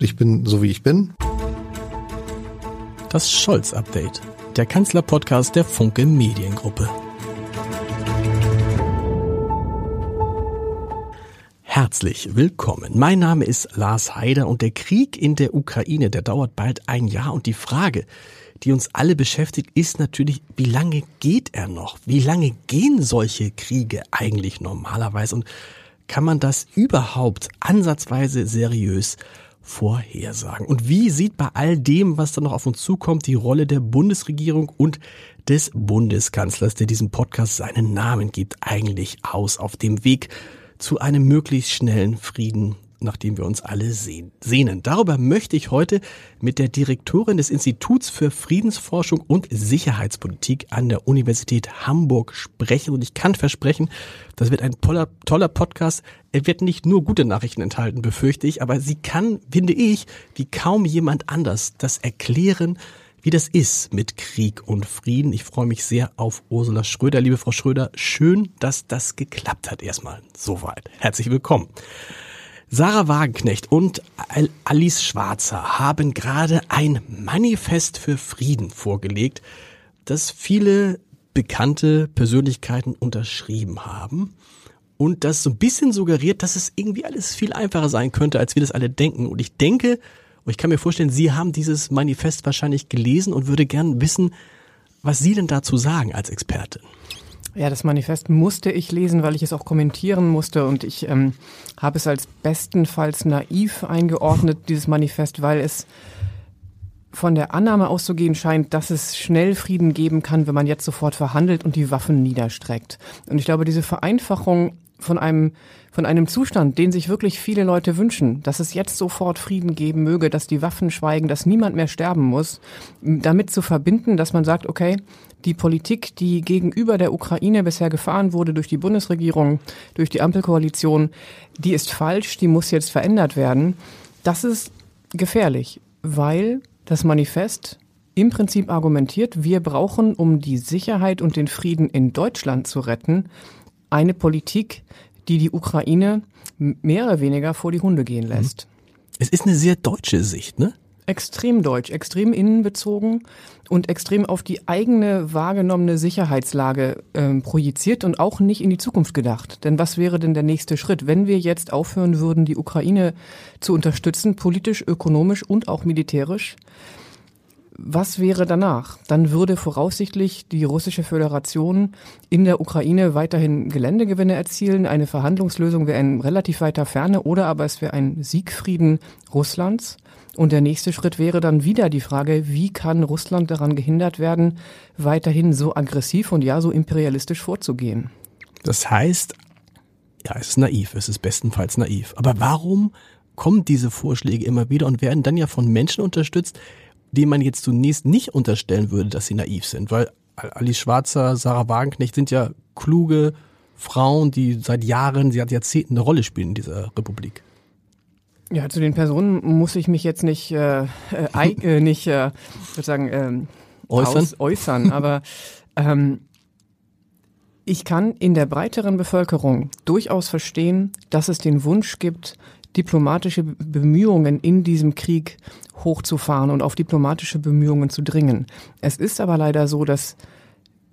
Ich bin so wie ich bin. Das Scholz-Update, der Kanzler-Podcast der Funke Mediengruppe. Herzlich willkommen. Mein Name ist Lars Heider und der Krieg in der Ukraine, der dauert bald ein Jahr und die Frage, die uns alle beschäftigt, ist natürlich, wie lange geht er noch? Wie lange gehen solche Kriege eigentlich normalerweise und kann man das überhaupt ansatzweise seriös vorhersagen? Und wie sieht bei all dem, was da noch auf uns zukommt, die Rolle der Bundesregierung und des Bundeskanzlers, der diesem Podcast seinen Namen gibt, eigentlich aus auf dem Weg zu einem möglichst schnellen Frieden nach dem wir uns alle sehnen. Darüber möchte ich heute mit der Direktorin des Instituts für Friedensforschung und Sicherheitspolitik an der Universität Hamburg sprechen. Und ich kann versprechen, das wird ein toller Podcast. Er wird nicht nur gute Nachrichten enthalten, befürchte ich, aber sie kann, finde ich, wie kaum jemand anders das erklären, wie das ist mit Krieg und Frieden. Ich freue mich sehr auf Ursula Schröder. Liebe Frau Schröder, schön, dass das geklappt hat erstmal. Soweit. Herzlich willkommen. Sarah Wagenknecht und Alice Schwarzer haben gerade ein Manifest für Frieden vorgelegt, das viele bekannte Persönlichkeiten unterschrieben haben und das so ein bisschen suggeriert, dass es irgendwie alles viel einfacher sein könnte, als wir das alle denken. Und ich denke, und ich kann mir vorstellen, Sie haben dieses Manifest wahrscheinlich gelesen und würde gern wissen, was Sie denn dazu sagen als Expertin. Ja, das Manifest musste ich lesen, weil ich es auch kommentieren musste und ich ähm, habe es als bestenfalls naiv eingeordnet, dieses Manifest, weil es von der Annahme auszugehen scheint, dass es schnell Frieden geben kann, wenn man jetzt sofort verhandelt und die Waffen niederstreckt. Und ich glaube, diese Vereinfachung von einem, von einem Zustand, den sich wirklich viele Leute wünschen, dass es jetzt sofort Frieden geben möge, dass die Waffen schweigen, dass niemand mehr sterben muss, damit zu verbinden, dass man sagt, okay, die Politik, die gegenüber der Ukraine bisher gefahren wurde durch die Bundesregierung, durch die Ampelkoalition, die ist falsch, die muss jetzt verändert werden. Das ist gefährlich, weil das Manifest im Prinzip argumentiert, wir brauchen, um die Sicherheit und den Frieden in Deutschland zu retten, eine Politik, die die Ukraine mehr oder weniger vor die Hunde gehen lässt. Es ist eine sehr deutsche Sicht, ne? Extrem deutsch, extrem innenbezogen und extrem auf die eigene wahrgenommene Sicherheitslage ähm, projiziert und auch nicht in die Zukunft gedacht. Denn was wäre denn der nächste Schritt, wenn wir jetzt aufhören würden, die Ukraine zu unterstützen, politisch, ökonomisch und auch militärisch? Was wäre danach? Dann würde voraussichtlich die russische Föderation in der Ukraine weiterhin Geländegewinne erzielen. Eine Verhandlungslösung wäre in relativ weiter Ferne oder aber es wäre ein Siegfrieden Russlands. Und der nächste Schritt wäre dann wieder die Frage, wie kann Russland daran gehindert werden, weiterhin so aggressiv und ja so imperialistisch vorzugehen? Das heißt, ja, es ist naiv, es ist bestenfalls naiv. Aber warum kommen diese Vorschläge immer wieder und werden dann ja von Menschen unterstützt, denen man jetzt zunächst nicht unterstellen würde, dass sie naiv sind, weil Alice Schwarzer, Sarah Wagenknecht sind ja kluge Frauen, die seit Jahren, sie hat Jahrzehnten eine Rolle spielen in dieser Republik. Ja, zu den Personen muss ich mich jetzt nicht, äh, äh, äh nicht äh, sozusagen ähm, äußern, aus, äußern aber ähm, ich kann in der breiteren Bevölkerung durchaus verstehen, dass es den Wunsch gibt, diplomatische Bemühungen in diesem Krieg hochzufahren und auf diplomatische Bemühungen zu dringen. Es ist aber leider so, dass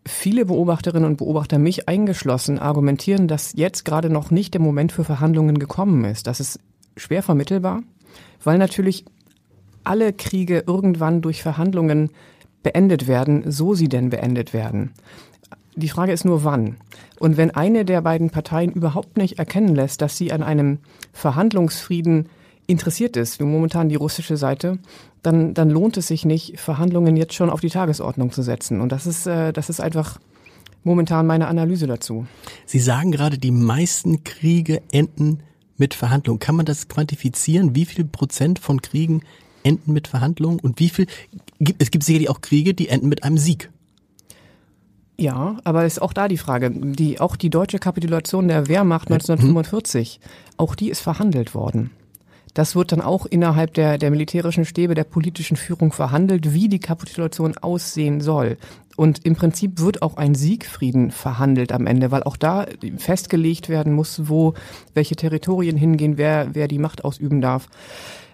viele Beobachterinnen und Beobachter, mich eingeschlossen, argumentieren, dass jetzt gerade noch nicht der Moment für Verhandlungen gekommen ist. Das ist schwer vermittelbar, weil natürlich alle Kriege irgendwann durch Verhandlungen beendet werden, so sie denn beendet werden. Die Frage ist nur wann. Und wenn eine der beiden Parteien überhaupt nicht erkennen lässt, dass sie an einem Verhandlungsfrieden interessiert ist, wie momentan die russische Seite, dann, dann lohnt es sich nicht, Verhandlungen jetzt schon auf die Tagesordnung zu setzen. Und das ist, äh, das ist einfach momentan meine Analyse dazu. Sie sagen gerade, die meisten Kriege enden mit Verhandlungen. Kann man das quantifizieren? Wie viel Prozent von Kriegen enden mit Verhandlungen und wie viel? Es gibt sicherlich auch Kriege, die enden mit einem Sieg. Ja, aber ist auch da die Frage, die, auch die deutsche Kapitulation der Wehrmacht 1945, mhm. auch die ist verhandelt worden. Das wird dann auch innerhalb der, der militärischen Stäbe der politischen Führung verhandelt, wie die Kapitulation aussehen soll. Und im Prinzip wird auch ein Siegfrieden verhandelt am Ende, weil auch da festgelegt werden muss, wo welche Territorien hingehen, wer, wer die Macht ausüben darf.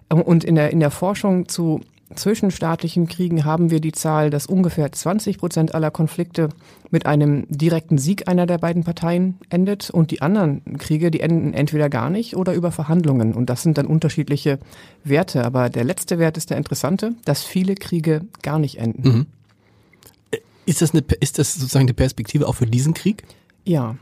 Und in der, in der Forschung zu zwischenstaatlichen Kriegen haben wir die Zahl, dass ungefähr 20 Prozent aller Konflikte mit einem direkten Sieg einer der beiden Parteien endet und die anderen Kriege, die enden entweder gar nicht oder über Verhandlungen und das sind dann unterschiedliche Werte. Aber der letzte Wert ist der interessante, dass viele Kriege gar nicht enden. Mhm. Ist das, eine, ist das sozusagen die Perspektive auch für diesen Krieg? Ja,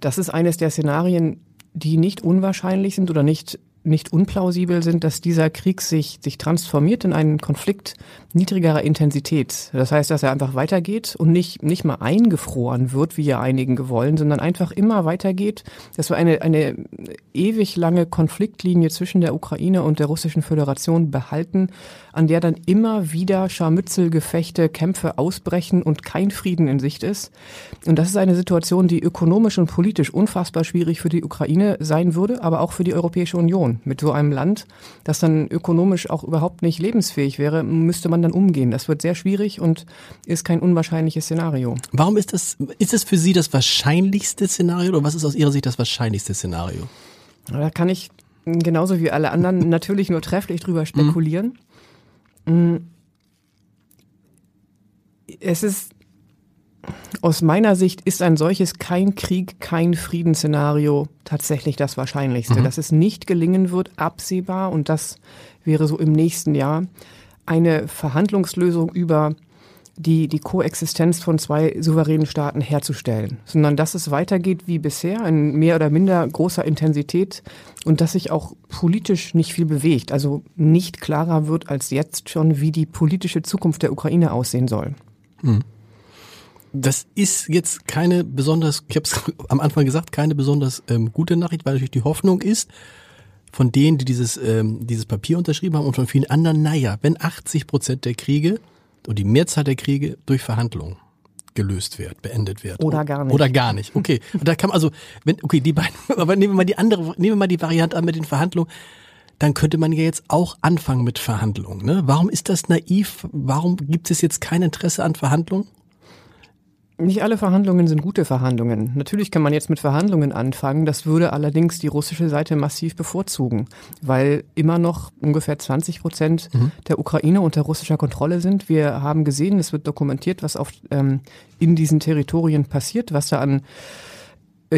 das ist eines der Szenarien, die nicht unwahrscheinlich sind oder nicht nicht unplausibel sind, dass dieser Krieg sich, sich transformiert in einen Konflikt niedrigerer Intensität. Das heißt, dass er einfach weitergeht und nicht, nicht mal eingefroren wird, wie ja einigen gewollen, sondern einfach immer weitergeht, dass wir eine, eine ewig lange Konfliktlinie zwischen der Ukraine und der Russischen Föderation behalten, an der dann immer wieder Scharmützelgefechte, Kämpfe ausbrechen und kein Frieden in Sicht ist. Und das ist eine Situation, die ökonomisch und politisch unfassbar schwierig für die Ukraine sein würde, aber auch für die Europäische Union. Mit so einem Land, das dann ökonomisch auch überhaupt nicht lebensfähig wäre, müsste man dann umgehen. Das wird sehr schwierig und ist kein unwahrscheinliches Szenario. Warum ist das, ist es für Sie das wahrscheinlichste Szenario oder was ist aus Ihrer Sicht das wahrscheinlichste Szenario? Da kann ich genauso wie alle anderen natürlich nur trefflich drüber spekulieren. Mm. Es ist aus meiner Sicht ist ein solches kein Krieg, kein Friedensszenario tatsächlich das Wahrscheinlichste. Mhm. Dass es nicht gelingen wird, absehbar, und das wäre so im nächsten Jahr, eine Verhandlungslösung über die, die Koexistenz von zwei souveränen Staaten herzustellen, sondern dass es weitergeht wie bisher, in mehr oder minder großer Intensität und dass sich auch politisch nicht viel bewegt, also nicht klarer wird als jetzt schon, wie die politische Zukunft der Ukraine aussehen soll. Hm. Das ist jetzt keine besonders, ich habe es am Anfang gesagt, keine besonders ähm, gute Nachricht, weil natürlich die Hoffnung ist, von denen, die dieses, ähm, dieses Papier unterschrieben haben und von vielen anderen, naja, wenn 80 Prozent der Kriege und die Mehrzahl der Kriege durch Verhandlungen gelöst wird, beendet wird. Oder gar nicht. Oder gar nicht. Okay. Und da kann man also, wenn, okay, die beiden, aber nehmen wir mal die andere, nehmen wir mal die Variante an mit den Verhandlungen, dann könnte man ja jetzt auch anfangen mit Verhandlungen. Ne? Warum ist das naiv? Warum gibt es jetzt kein Interesse an Verhandlungen? Nicht alle Verhandlungen sind gute Verhandlungen. Natürlich kann man jetzt mit Verhandlungen anfangen. Das würde allerdings die russische Seite massiv bevorzugen, weil immer noch ungefähr 20 Prozent mhm. der Ukraine unter russischer Kontrolle sind. Wir haben gesehen, es wird dokumentiert, was auf, ähm, in diesen Territorien passiert, was da an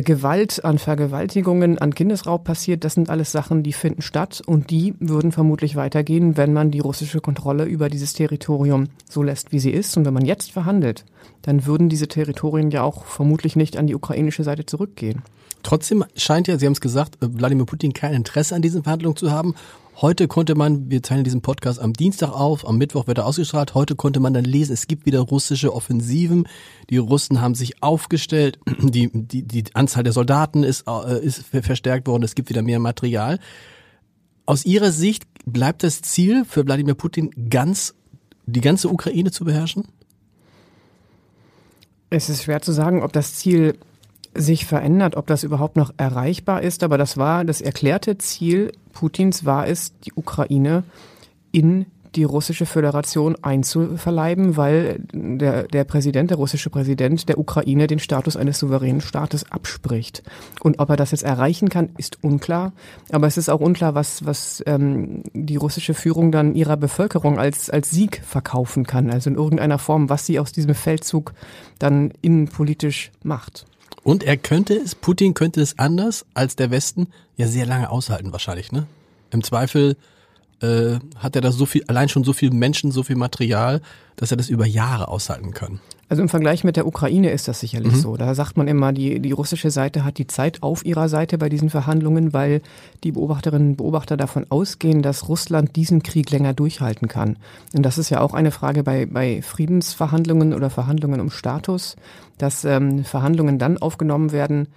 Gewalt, an Vergewaltigungen, an Kindesraub passiert, das sind alles Sachen, die finden statt und die würden vermutlich weitergehen, wenn man die russische Kontrolle über dieses Territorium so lässt, wie sie ist. Und wenn man jetzt verhandelt, dann würden diese Territorien ja auch vermutlich nicht an die ukrainische Seite zurückgehen. Trotzdem scheint ja, Sie haben es gesagt, äh, Wladimir Putin kein Interesse an diesen Verhandlungen zu haben. Heute konnte man, wir teilen diesen Podcast am Dienstag auf, am Mittwoch wird er ausgestrahlt, heute konnte man dann lesen, es gibt wieder russische Offensiven, die Russen haben sich aufgestellt, die, die, die Anzahl der Soldaten ist, äh, ist verstärkt worden, es gibt wieder mehr Material. Aus Ihrer Sicht bleibt das Ziel für Wladimir Putin ganz, die ganze Ukraine zu beherrschen? Es ist schwer zu sagen, ob das Ziel sich verändert, ob das überhaupt noch erreichbar ist. Aber das war das erklärte Ziel Putins war es, die Ukraine in die russische Föderation einzuverleiben, weil der, der Präsident, der russische Präsident der Ukraine den Status eines souveränen Staates abspricht. Und ob er das jetzt erreichen kann, ist unklar. Aber es ist auch unklar, was, was ähm, die russische Führung dann ihrer Bevölkerung als, als Sieg verkaufen kann. Also in irgendeiner Form, was sie aus diesem Feldzug dann innenpolitisch macht. Und er könnte es, Putin könnte es anders als der Westen ja sehr lange aushalten wahrscheinlich, ne? Im Zweifel äh, hat er da so viel, allein schon so viel Menschen, so viel Material, dass er das über Jahre aushalten kann. Also im Vergleich mit der Ukraine ist das sicherlich mhm. so. Da sagt man immer, die, die russische Seite hat die Zeit auf ihrer Seite bei diesen Verhandlungen, weil die Beobachterinnen und Beobachter davon ausgehen, dass Russland diesen Krieg länger durchhalten kann. Und das ist ja auch eine Frage bei, bei Friedensverhandlungen oder Verhandlungen um Status, dass ähm, Verhandlungen dann aufgenommen werden,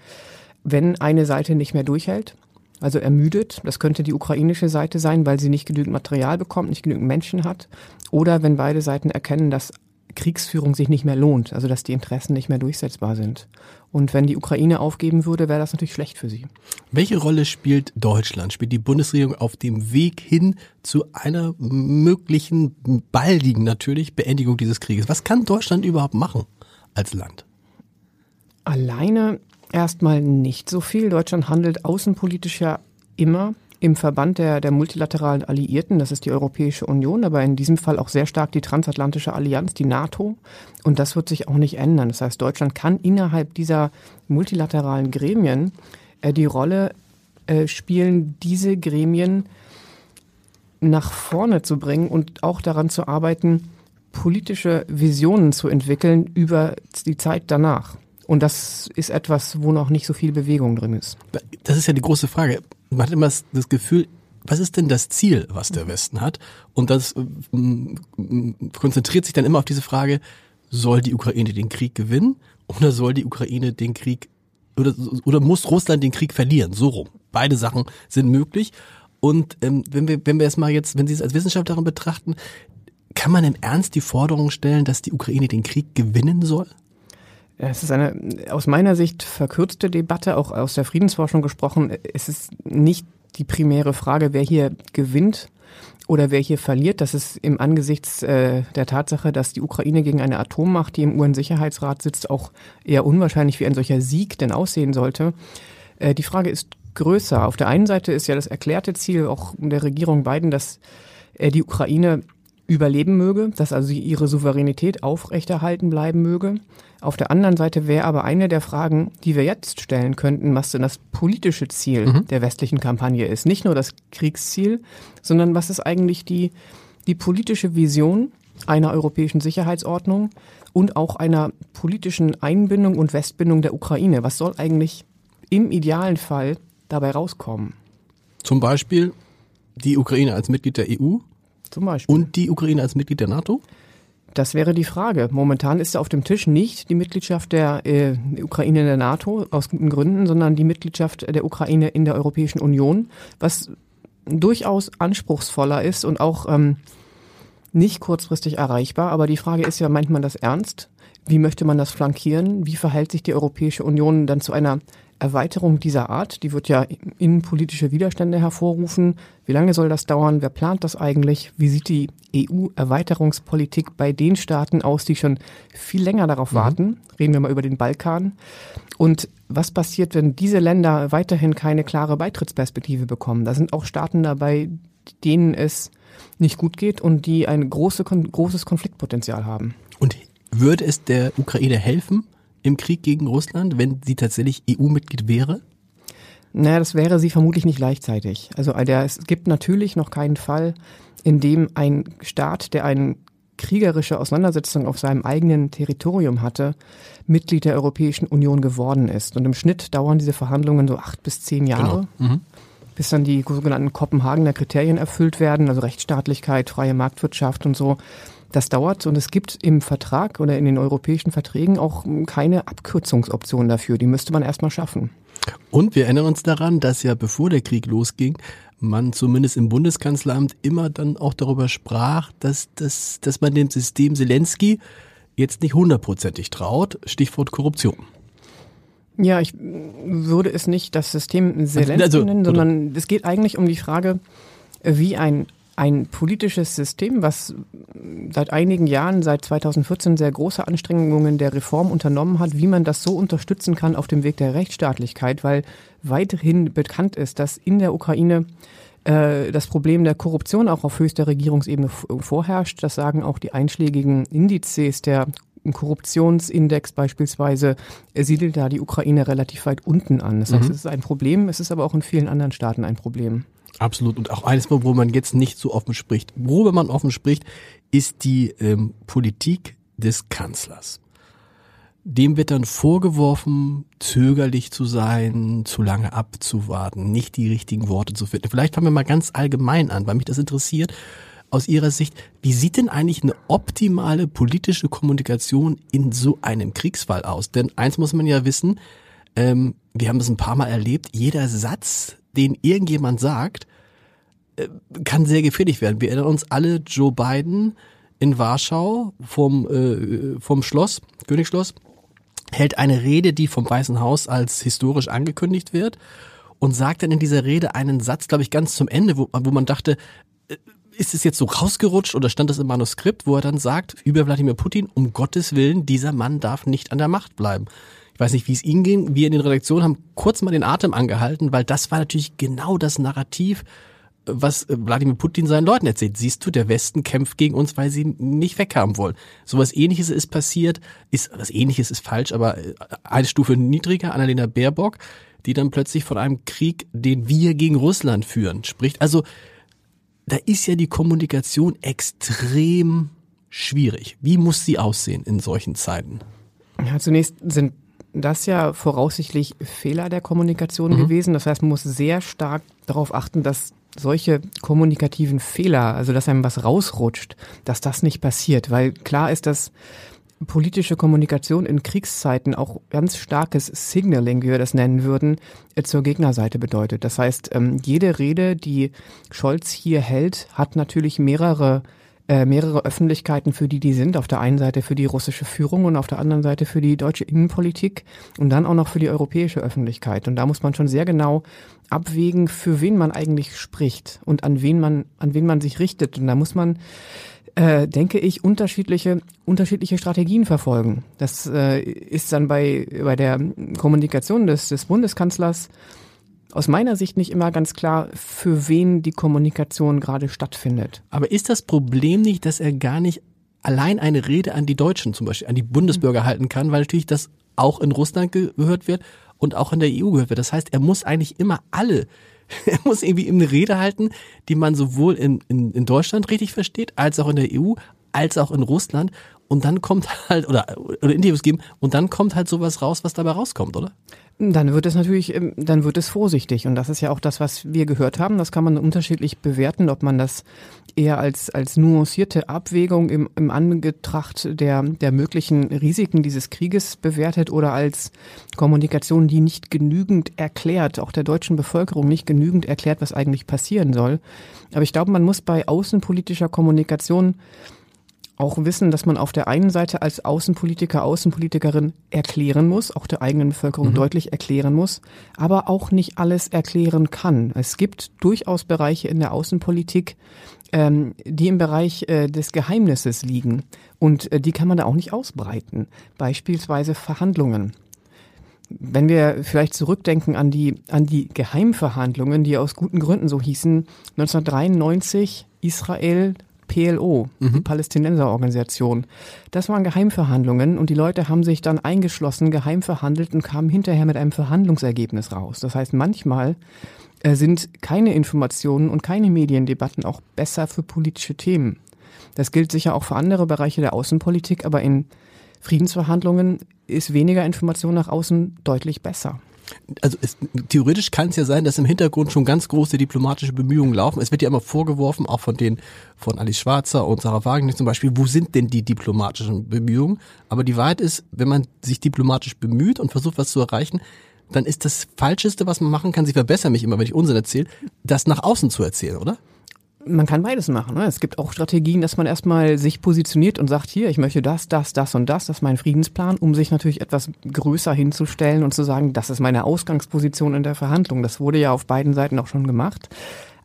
wenn eine Seite nicht mehr durchhält also ermüdet. Das könnte die ukrainische Seite sein, weil sie nicht genügend Material bekommt, nicht genügend Menschen hat. Oder wenn beide Seiten erkennen, dass Kriegsführung sich nicht mehr lohnt, also dass die Interessen nicht mehr durchsetzbar sind. Und wenn die Ukraine aufgeben würde, wäre das natürlich schlecht für sie. Welche Rolle spielt Deutschland? Spielt die Bundesregierung auf dem Weg hin zu einer möglichen, baldigen natürlich, Beendigung dieses Krieges? Was kann Deutschland überhaupt machen als Land? Alleine erstmal nicht so viel. Deutschland handelt außenpolitisch ja immer im Verband der, der multilateralen Alliierten, das ist die Europäische Union, aber in diesem Fall auch sehr stark die transatlantische Allianz, die NATO. Und das wird sich auch nicht ändern. Das heißt, Deutschland kann innerhalb dieser multilateralen Gremien äh, die Rolle äh, spielen, diese Gremien nach vorne zu bringen und auch daran zu arbeiten, politische Visionen zu entwickeln über die Zeit danach. Und das ist etwas, wo noch nicht so viel Bewegung drin ist. Das ist ja die große Frage. Man hat immer das Gefühl, was ist denn das Ziel, was der Westen hat? Und das äh, konzentriert sich dann immer auf diese Frage, soll die Ukraine den Krieg gewinnen oder soll die Ukraine den Krieg oder, oder muss Russland den Krieg verlieren? So rum. Beide Sachen sind möglich. Und ähm, wenn wir, wenn wir es mal jetzt, wenn Sie es als Wissenschaftlerin betrachten, kann man im Ernst die Forderung stellen, dass die Ukraine den Krieg gewinnen soll? Es ist eine aus meiner Sicht verkürzte Debatte, auch aus der Friedensforschung gesprochen. Es ist nicht die primäre Frage, wer hier gewinnt oder wer hier verliert. Das ist im Angesichts äh, der Tatsache, dass die Ukraine gegen eine Atommacht, die im UN-Sicherheitsrat sitzt, auch eher unwahrscheinlich, wie ein solcher Sieg denn aussehen sollte. Äh, die Frage ist größer. Auf der einen Seite ist ja das erklärte Ziel auch der Regierung Biden, dass äh, die Ukraine überleben möge, dass also ihre Souveränität aufrechterhalten bleiben möge. Auf der anderen Seite wäre aber eine der Fragen, die wir jetzt stellen könnten, was denn das politische Ziel mhm. der westlichen Kampagne ist. Nicht nur das Kriegsziel, sondern was ist eigentlich die, die politische Vision einer europäischen Sicherheitsordnung und auch einer politischen Einbindung und Westbindung der Ukraine. Was soll eigentlich im idealen Fall dabei rauskommen? Zum Beispiel die Ukraine als Mitglied der EU zum Beispiel. Und die Ukraine als Mitglied der NATO? Das wäre die Frage. Momentan ist auf dem Tisch nicht die Mitgliedschaft der äh, Ukraine in der NATO aus guten Gründen, sondern die Mitgliedschaft der Ukraine in der Europäischen Union, was durchaus anspruchsvoller ist und auch ähm, nicht kurzfristig erreichbar. Aber die Frage ist ja, meint man das ernst? Wie möchte man das flankieren? Wie verhält sich die Europäische Union dann zu einer Erweiterung dieser Art, die wird ja innenpolitische Widerstände hervorrufen. Wie lange soll das dauern? Wer plant das eigentlich? Wie sieht die EU-Erweiterungspolitik bei den Staaten aus, die schon viel länger darauf mhm. warten? Reden wir mal über den Balkan. Und was passiert, wenn diese Länder weiterhin keine klare Beitrittsperspektive bekommen? Da sind auch Staaten dabei, denen es nicht gut geht und die ein große, großes Konfliktpotenzial haben. Und würde es der Ukraine helfen, im Krieg gegen Russland, wenn sie tatsächlich EU-Mitglied wäre? Naja, das wäre sie vermutlich nicht gleichzeitig. Also der, es gibt natürlich noch keinen Fall, in dem ein Staat, der eine kriegerische Auseinandersetzung auf seinem eigenen Territorium hatte, Mitglied der Europäischen Union geworden ist. Und im Schnitt dauern diese Verhandlungen so acht bis zehn Jahre. Genau. Mhm bis dann die sogenannten Kopenhagener Kriterien erfüllt werden, also Rechtsstaatlichkeit, freie Marktwirtschaft und so. Das dauert und es gibt im Vertrag oder in den europäischen Verträgen auch keine Abkürzungsoption dafür. Die müsste man erstmal schaffen. Und wir erinnern uns daran, dass ja bevor der Krieg losging, man zumindest im Bundeskanzleramt immer dann auch darüber sprach, dass, dass, dass man dem System Zelensky jetzt nicht hundertprozentig traut. Stichwort Korruption. Ja, ich würde es nicht das System Zelensky also, nennen, sondern es geht eigentlich um die Frage, wie ein ein politisches System, was seit einigen Jahren, seit 2014 sehr große Anstrengungen der Reform unternommen hat, wie man das so unterstützen kann auf dem Weg der Rechtsstaatlichkeit, weil weiterhin bekannt ist, dass in der Ukraine äh, das Problem der Korruption auch auf höchster Regierungsebene vorherrscht. Das sagen auch die einschlägigen Indizes der Korruptionsindex beispielsweise siedelt da die Ukraine relativ weit unten an. Das heißt, mhm. es ist ein Problem, es ist aber auch in vielen anderen Staaten ein Problem. Absolut. Und auch eines, wo man jetzt nicht so offen spricht. Worüber man offen spricht, ist die ähm, Politik des Kanzlers. Dem wird dann vorgeworfen, zögerlich zu sein, zu lange abzuwarten, nicht die richtigen Worte zu finden. Vielleicht fangen wir mal ganz allgemein an, weil mich das interessiert. Aus Ihrer Sicht, wie sieht denn eigentlich eine optimale politische Kommunikation in so einem Kriegsfall aus? Denn eins muss man ja wissen, ähm, wir haben das ein paar Mal erlebt, jeder Satz, den irgendjemand sagt, äh, kann sehr gefährlich werden. Wir erinnern uns alle Joe Biden in Warschau vom, äh, vom Schloss, Königsschloss, hält eine Rede, die vom Weißen Haus als historisch angekündigt wird und sagt dann in dieser Rede einen Satz, glaube ich, ganz zum Ende, wo, wo man dachte, äh, ist es jetzt so rausgerutscht oder stand das im Manuskript, wo er dann sagt über Wladimir Putin, um Gottes Willen, dieser Mann darf nicht an der Macht bleiben. Ich weiß nicht, wie es Ihnen ging. Wir in den Redaktionen haben kurz mal den Atem angehalten, weil das war natürlich genau das Narrativ, was Wladimir Putin seinen Leuten erzählt. Siehst du, der Westen kämpft gegen uns, weil sie nicht weghaben wollen. So was ähnliches ist passiert, ist, was ähnliches ist falsch, aber äh, eine Stufe niedriger, Annalena Baerbock, die dann plötzlich von einem Krieg, den wir gegen Russland führen, spricht. Also, da ist ja die Kommunikation extrem schwierig. Wie muss sie aussehen in solchen Zeiten? Ja, zunächst sind das ja voraussichtlich Fehler der Kommunikation mhm. gewesen. Das heißt, man muss sehr stark darauf achten, dass solche kommunikativen Fehler, also dass einem was rausrutscht, dass das nicht passiert. Weil klar ist, dass politische Kommunikation in Kriegszeiten auch ganz starkes Signaling, wie wir das nennen würden, äh, zur Gegnerseite bedeutet. Das heißt, ähm, jede Rede, die Scholz hier hält, hat natürlich mehrere äh, mehrere Öffentlichkeiten, für die die sind. Auf der einen Seite für die russische Führung und auf der anderen Seite für die deutsche Innenpolitik und dann auch noch für die europäische Öffentlichkeit. Und da muss man schon sehr genau abwägen, für wen man eigentlich spricht und an wen man, an wen man sich richtet. Und da muss man äh, denke ich, unterschiedliche, unterschiedliche Strategien verfolgen. Das äh, ist dann bei, bei der Kommunikation des, des Bundeskanzlers aus meiner Sicht nicht immer ganz klar, für wen die Kommunikation gerade stattfindet. Aber ist das Problem nicht, dass er gar nicht allein eine Rede an die Deutschen zum Beispiel, an die Bundesbürger mhm. halten kann, weil natürlich das auch in Russland gehört wird und auch in der EU gehört wird. Das heißt, er muss eigentlich immer alle, er muss irgendwie eine Rede halten, die man sowohl in, in, in Deutschland richtig versteht, als auch in der EU, als auch in Russland. Und dann kommt halt, oder, oder Interviews geben, und dann kommt halt sowas raus, was dabei rauskommt, oder? Dann wird es natürlich, ähm, dann wird es vorsichtig. Und das ist ja auch das, was wir gehört haben. Das kann man unterschiedlich bewerten, ob man das eher als, als nuancierte Abwägung im, im Angetracht der, der möglichen Risiken dieses Krieges bewertet oder als Kommunikation, die nicht genügend erklärt, auch der deutschen Bevölkerung nicht genügend erklärt, was eigentlich passieren soll. Aber ich glaube, man muss bei außenpolitischer Kommunikation auch wissen, dass man auf der einen Seite als Außenpolitiker, Außenpolitikerin erklären muss, auch der eigenen Bevölkerung mhm. deutlich erklären muss, aber auch nicht alles erklären kann. Es gibt durchaus Bereiche in der Außenpolitik, ähm, die im Bereich äh, des Geheimnisses liegen und äh, die kann man da auch nicht ausbreiten. Beispielsweise Verhandlungen. Wenn wir vielleicht zurückdenken an die, an die Geheimverhandlungen, die aus guten Gründen so hießen, 1993 Israel, PLO, mhm. die Palästinenserorganisation. Das waren Geheimverhandlungen und die Leute haben sich dann eingeschlossen, geheim verhandelt und kamen hinterher mit einem Verhandlungsergebnis raus. Das heißt, manchmal äh, sind keine Informationen und keine Mediendebatten auch besser für politische Themen. Das gilt sicher auch für andere Bereiche der Außenpolitik, aber in Friedensverhandlungen ist weniger Information nach außen deutlich besser also es, theoretisch kann es ja sein, dass im Hintergrund schon ganz große diplomatische Bemühungen laufen. Es wird ja immer vorgeworfen, auch von den von Alice Schwarzer und Sarah Wagner zum Beispiel, wo sind denn die diplomatischen Bemühungen? Aber die Wahrheit ist, wenn man sich diplomatisch bemüht und versucht, was zu erreichen, dann ist das Falscheste, was man machen kann, sie verbessern mich immer, wenn ich Unsinn erzähle, das nach außen zu erzählen, oder? Man kann beides machen. Ne? Es gibt auch Strategien, dass man erstmal sich positioniert und sagt, hier, ich möchte das, das, das und das, das ist mein Friedensplan, um sich natürlich etwas größer hinzustellen und zu sagen, das ist meine Ausgangsposition in der Verhandlung. Das wurde ja auf beiden Seiten auch schon gemacht.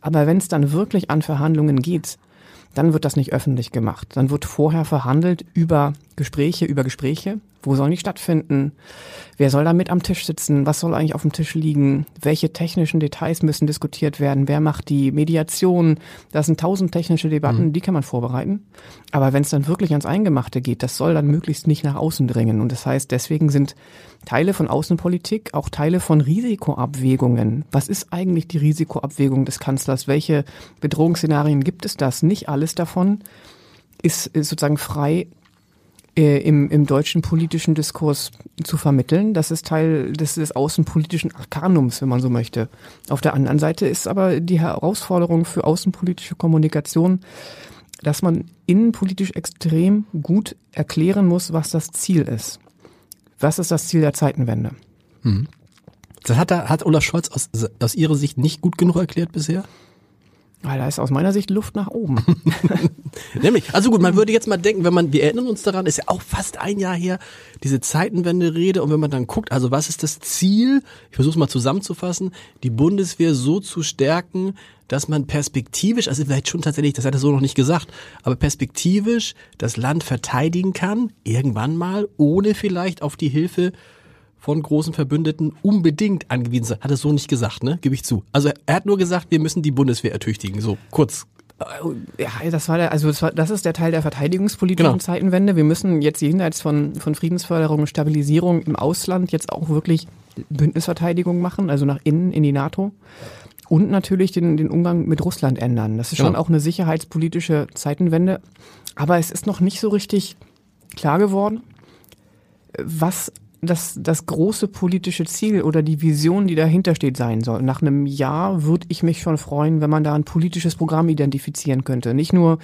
Aber wenn es dann wirklich an Verhandlungen geht, dann wird das nicht öffentlich gemacht. Dann wird vorher verhandelt über Gespräche, über Gespräche. Wo sollen die stattfinden? Wer soll da mit am Tisch sitzen? Was soll eigentlich auf dem Tisch liegen? Welche technischen Details müssen diskutiert werden? Wer macht die Mediation? Das sind tausend technische Debatten, mhm. die kann man vorbereiten. Aber wenn es dann wirklich ans Eingemachte geht, das soll dann möglichst nicht nach außen dringen. Und das heißt, deswegen sind Teile von Außenpolitik auch Teile von Risikoabwägungen. Was ist eigentlich die Risikoabwägung des Kanzlers? Welche Bedrohungsszenarien gibt es das? Nicht alles davon ist, ist sozusagen frei äh, im, im deutschen politischen Diskurs zu vermitteln. Das ist Teil des, des außenpolitischen Arkanums, wenn man so möchte. Auf der anderen Seite ist aber die Herausforderung für außenpolitische Kommunikation, dass man innenpolitisch extrem gut erklären muss, was das Ziel ist. Was ist das Ziel der Zeitenwende? Hm. Das hat, hat Olaf Scholz aus, aus Ihrer Sicht nicht gut genug erklärt bisher? Weil da ist aus meiner Sicht Luft nach oben. Nämlich, also gut, man würde jetzt mal denken, wenn man, wir erinnern uns daran, ist ja auch fast ein Jahr her, diese Zeitenwende-Rede und wenn man dann guckt, also was ist das Ziel, ich versuche es mal zusammenzufassen, die Bundeswehr so zu stärken, dass man perspektivisch, also vielleicht schon tatsächlich, das hat er so noch nicht gesagt, aber perspektivisch das Land verteidigen kann, irgendwann mal, ohne vielleicht auf die Hilfe von großen Verbündeten unbedingt angewiesen sein. Hat er so nicht gesagt, ne? Gebe ich zu. Also er hat nur gesagt, wir müssen die Bundeswehr ertüchtigen. So kurz ja, das war der, also das, war, das ist der Teil der verteidigungspolitischen genau. Zeitenwende. Wir müssen jetzt jenseits von, von Friedensförderung und Stabilisierung im Ausland jetzt auch wirklich Bündnisverteidigung machen, also nach innen in die NATO. Und natürlich den, den Umgang mit Russland ändern. Das ist schon genau. auch eine sicherheitspolitische Zeitenwende. Aber es ist noch nicht so richtig klar geworden, was das, das große politische Ziel oder die Vision, die dahinter steht, sein soll. Nach einem Jahr würde ich mich schon freuen, wenn man da ein politisches Programm identifizieren könnte. Nicht nur,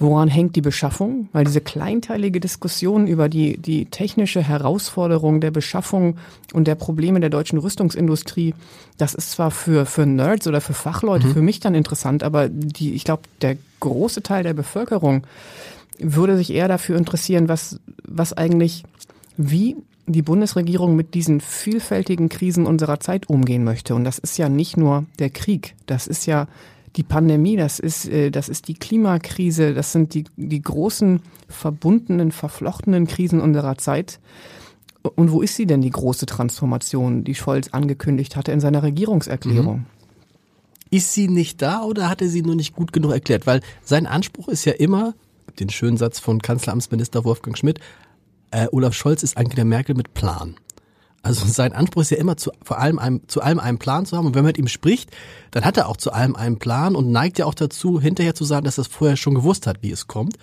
woran hängt die Beschaffung, weil diese kleinteilige Diskussion über die, die technische Herausforderung der Beschaffung und der Probleme der deutschen Rüstungsindustrie, das ist zwar für, für Nerds oder für Fachleute, mhm. für mich dann interessant, aber die, ich glaube, der große Teil der Bevölkerung würde sich eher dafür interessieren, was, was eigentlich, wie die Bundesregierung mit diesen vielfältigen Krisen unserer Zeit umgehen möchte. Und das ist ja nicht nur der Krieg, das ist ja die Pandemie, das ist, äh, das ist die Klimakrise, das sind die, die großen verbundenen, verflochtenen Krisen unserer Zeit. Und wo ist sie denn, die große Transformation, die Scholz angekündigt hatte in seiner Regierungserklärung? Mhm. Ist sie nicht da oder hat er sie nur nicht gut genug erklärt? Weil sein Anspruch ist ja immer, den schönen Satz von Kanzleramtsminister Wolfgang Schmidt, äh, Olaf Scholz ist Angela Merkel mit Plan. Also sein Anspruch ist ja immer zu, vor allem einem, zu allem einen Plan zu haben. Und wenn man mit ihm spricht, dann hat er auch zu allem einen Plan und neigt ja auch dazu, hinterher zu sagen, dass er es vorher schon gewusst hat, wie es kommt.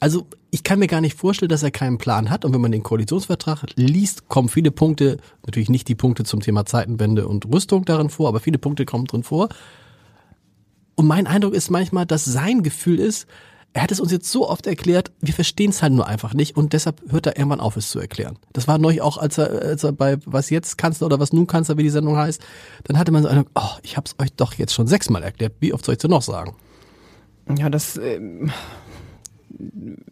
Also ich kann mir gar nicht vorstellen, dass er keinen Plan hat. Und wenn man den Koalitionsvertrag liest, kommen viele Punkte, natürlich nicht die Punkte zum Thema Zeitenwende und Rüstung darin vor, aber viele Punkte kommen drin vor. Und mein Eindruck ist manchmal, dass sein Gefühl ist, er hat es uns jetzt so oft erklärt, wir verstehen es halt nur einfach nicht und deshalb hört er irgendwann auf, es zu erklären. Das war neulich auch, als er, als er bei Was jetzt Kanzler oder Was nun Kanzler, wie die Sendung heißt, dann hatte man so eine, oh, ich hab's euch doch jetzt schon sechsmal erklärt, wie oft soll ich es denn noch sagen? Ja, das äh,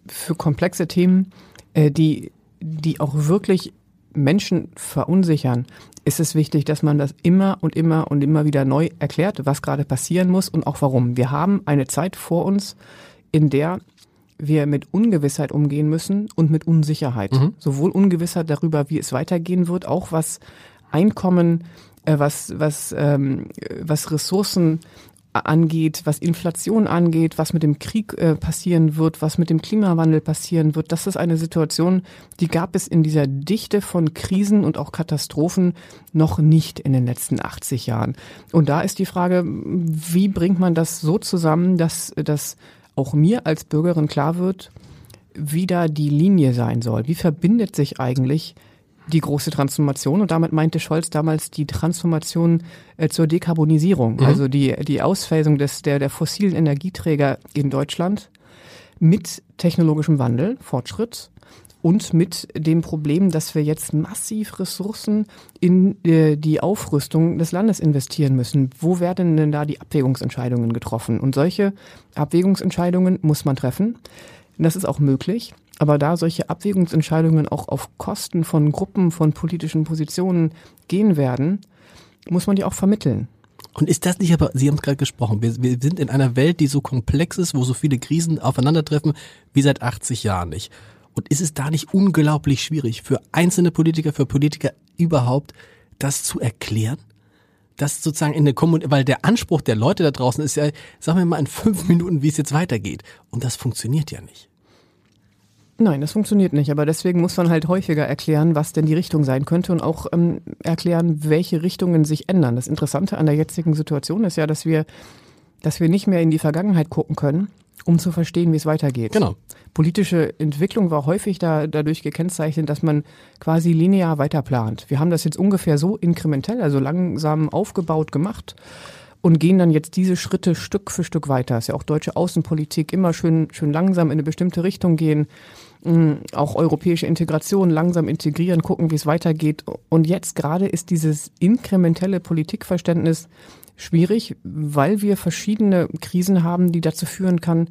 für komplexe Themen, äh, die, die auch wirklich Menschen verunsichern, ist es wichtig, dass man das immer und immer und immer wieder neu erklärt, was gerade passieren muss und auch warum. Wir haben eine Zeit vor uns, in der wir mit Ungewissheit umgehen müssen und mit Unsicherheit. Mhm. Sowohl Ungewissheit darüber, wie es weitergehen wird, auch was Einkommen, äh, was, was, ähm, was Ressourcen angeht, was Inflation angeht, was mit dem Krieg äh, passieren wird, was mit dem Klimawandel passieren wird. Das ist eine Situation, die gab es in dieser Dichte von Krisen und auch Katastrophen noch nicht in den letzten 80 Jahren. Und da ist die Frage, wie bringt man das so zusammen, dass das auch mir als Bürgerin klar wird, wie da die Linie sein soll. Wie verbindet sich eigentlich die große Transformation und damit meinte Scholz damals die Transformation äh, zur Dekarbonisierung, mhm. also die, die Ausphasung des, der, der fossilen Energieträger in Deutschland mit technologischem Wandel, Fortschritt und mit dem Problem, dass wir jetzt massiv Ressourcen in äh, die Aufrüstung des Landes investieren müssen. Wo werden denn da die Abwägungsentscheidungen getroffen? Und solche Abwägungsentscheidungen muss man treffen. Das ist auch möglich. Aber da solche Abwägungsentscheidungen auch auf Kosten von Gruppen, von politischen Positionen gehen werden, muss man die auch vermitteln. Und ist das nicht aber, Sie haben es gerade gesprochen, wir, wir sind in einer Welt, die so komplex ist, wo so viele Krisen aufeinandertreffen, wie seit 80 Jahren nicht. Und ist es da nicht unglaublich schwierig für einzelne Politiker, für Politiker überhaupt, das zu erklären? Das sozusagen in der Kommunikation, weil der Anspruch der Leute da draußen ist ja, sagen wir mal in fünf Minuten, wie es jetzt weitergeht. Und das funktioniert ja nicht. Nein, das funktioniert nicht. Aber deswegen muss man halt häufiger erklären, was denn die Richtung sein könnte und auch ähm, erklären, welche Richtungen sich ändern. Das Interessante an der jetzigen Situation ist ja, dass wir, dass wir nicht mehr in die Vergangenheit gucken können, um zu verstehen, wie es weitergeht. Genau. Politische Entwicklung war häufig da, dadurch gekennzeichnet, dass man quasi linear weiterplant. Wir haben das jetzt ungefähr so inkrementell, also langsam aufgebaut gemacht und gehen dann jetzt diese Schritte Stück für Stück weiter. Das ist ja auch deutsche Außenpolitik, immer schön, schön langsam in eine bestimmte Richtung gehen, mm, auch europäische Integration langsam integrieren, gucken, wie es weitergeht. Und jetzt gerade ist dieses inkrementelle Politikverständnis schwierig, weil wir verschiedene Krisen haben, die dazu führen kann,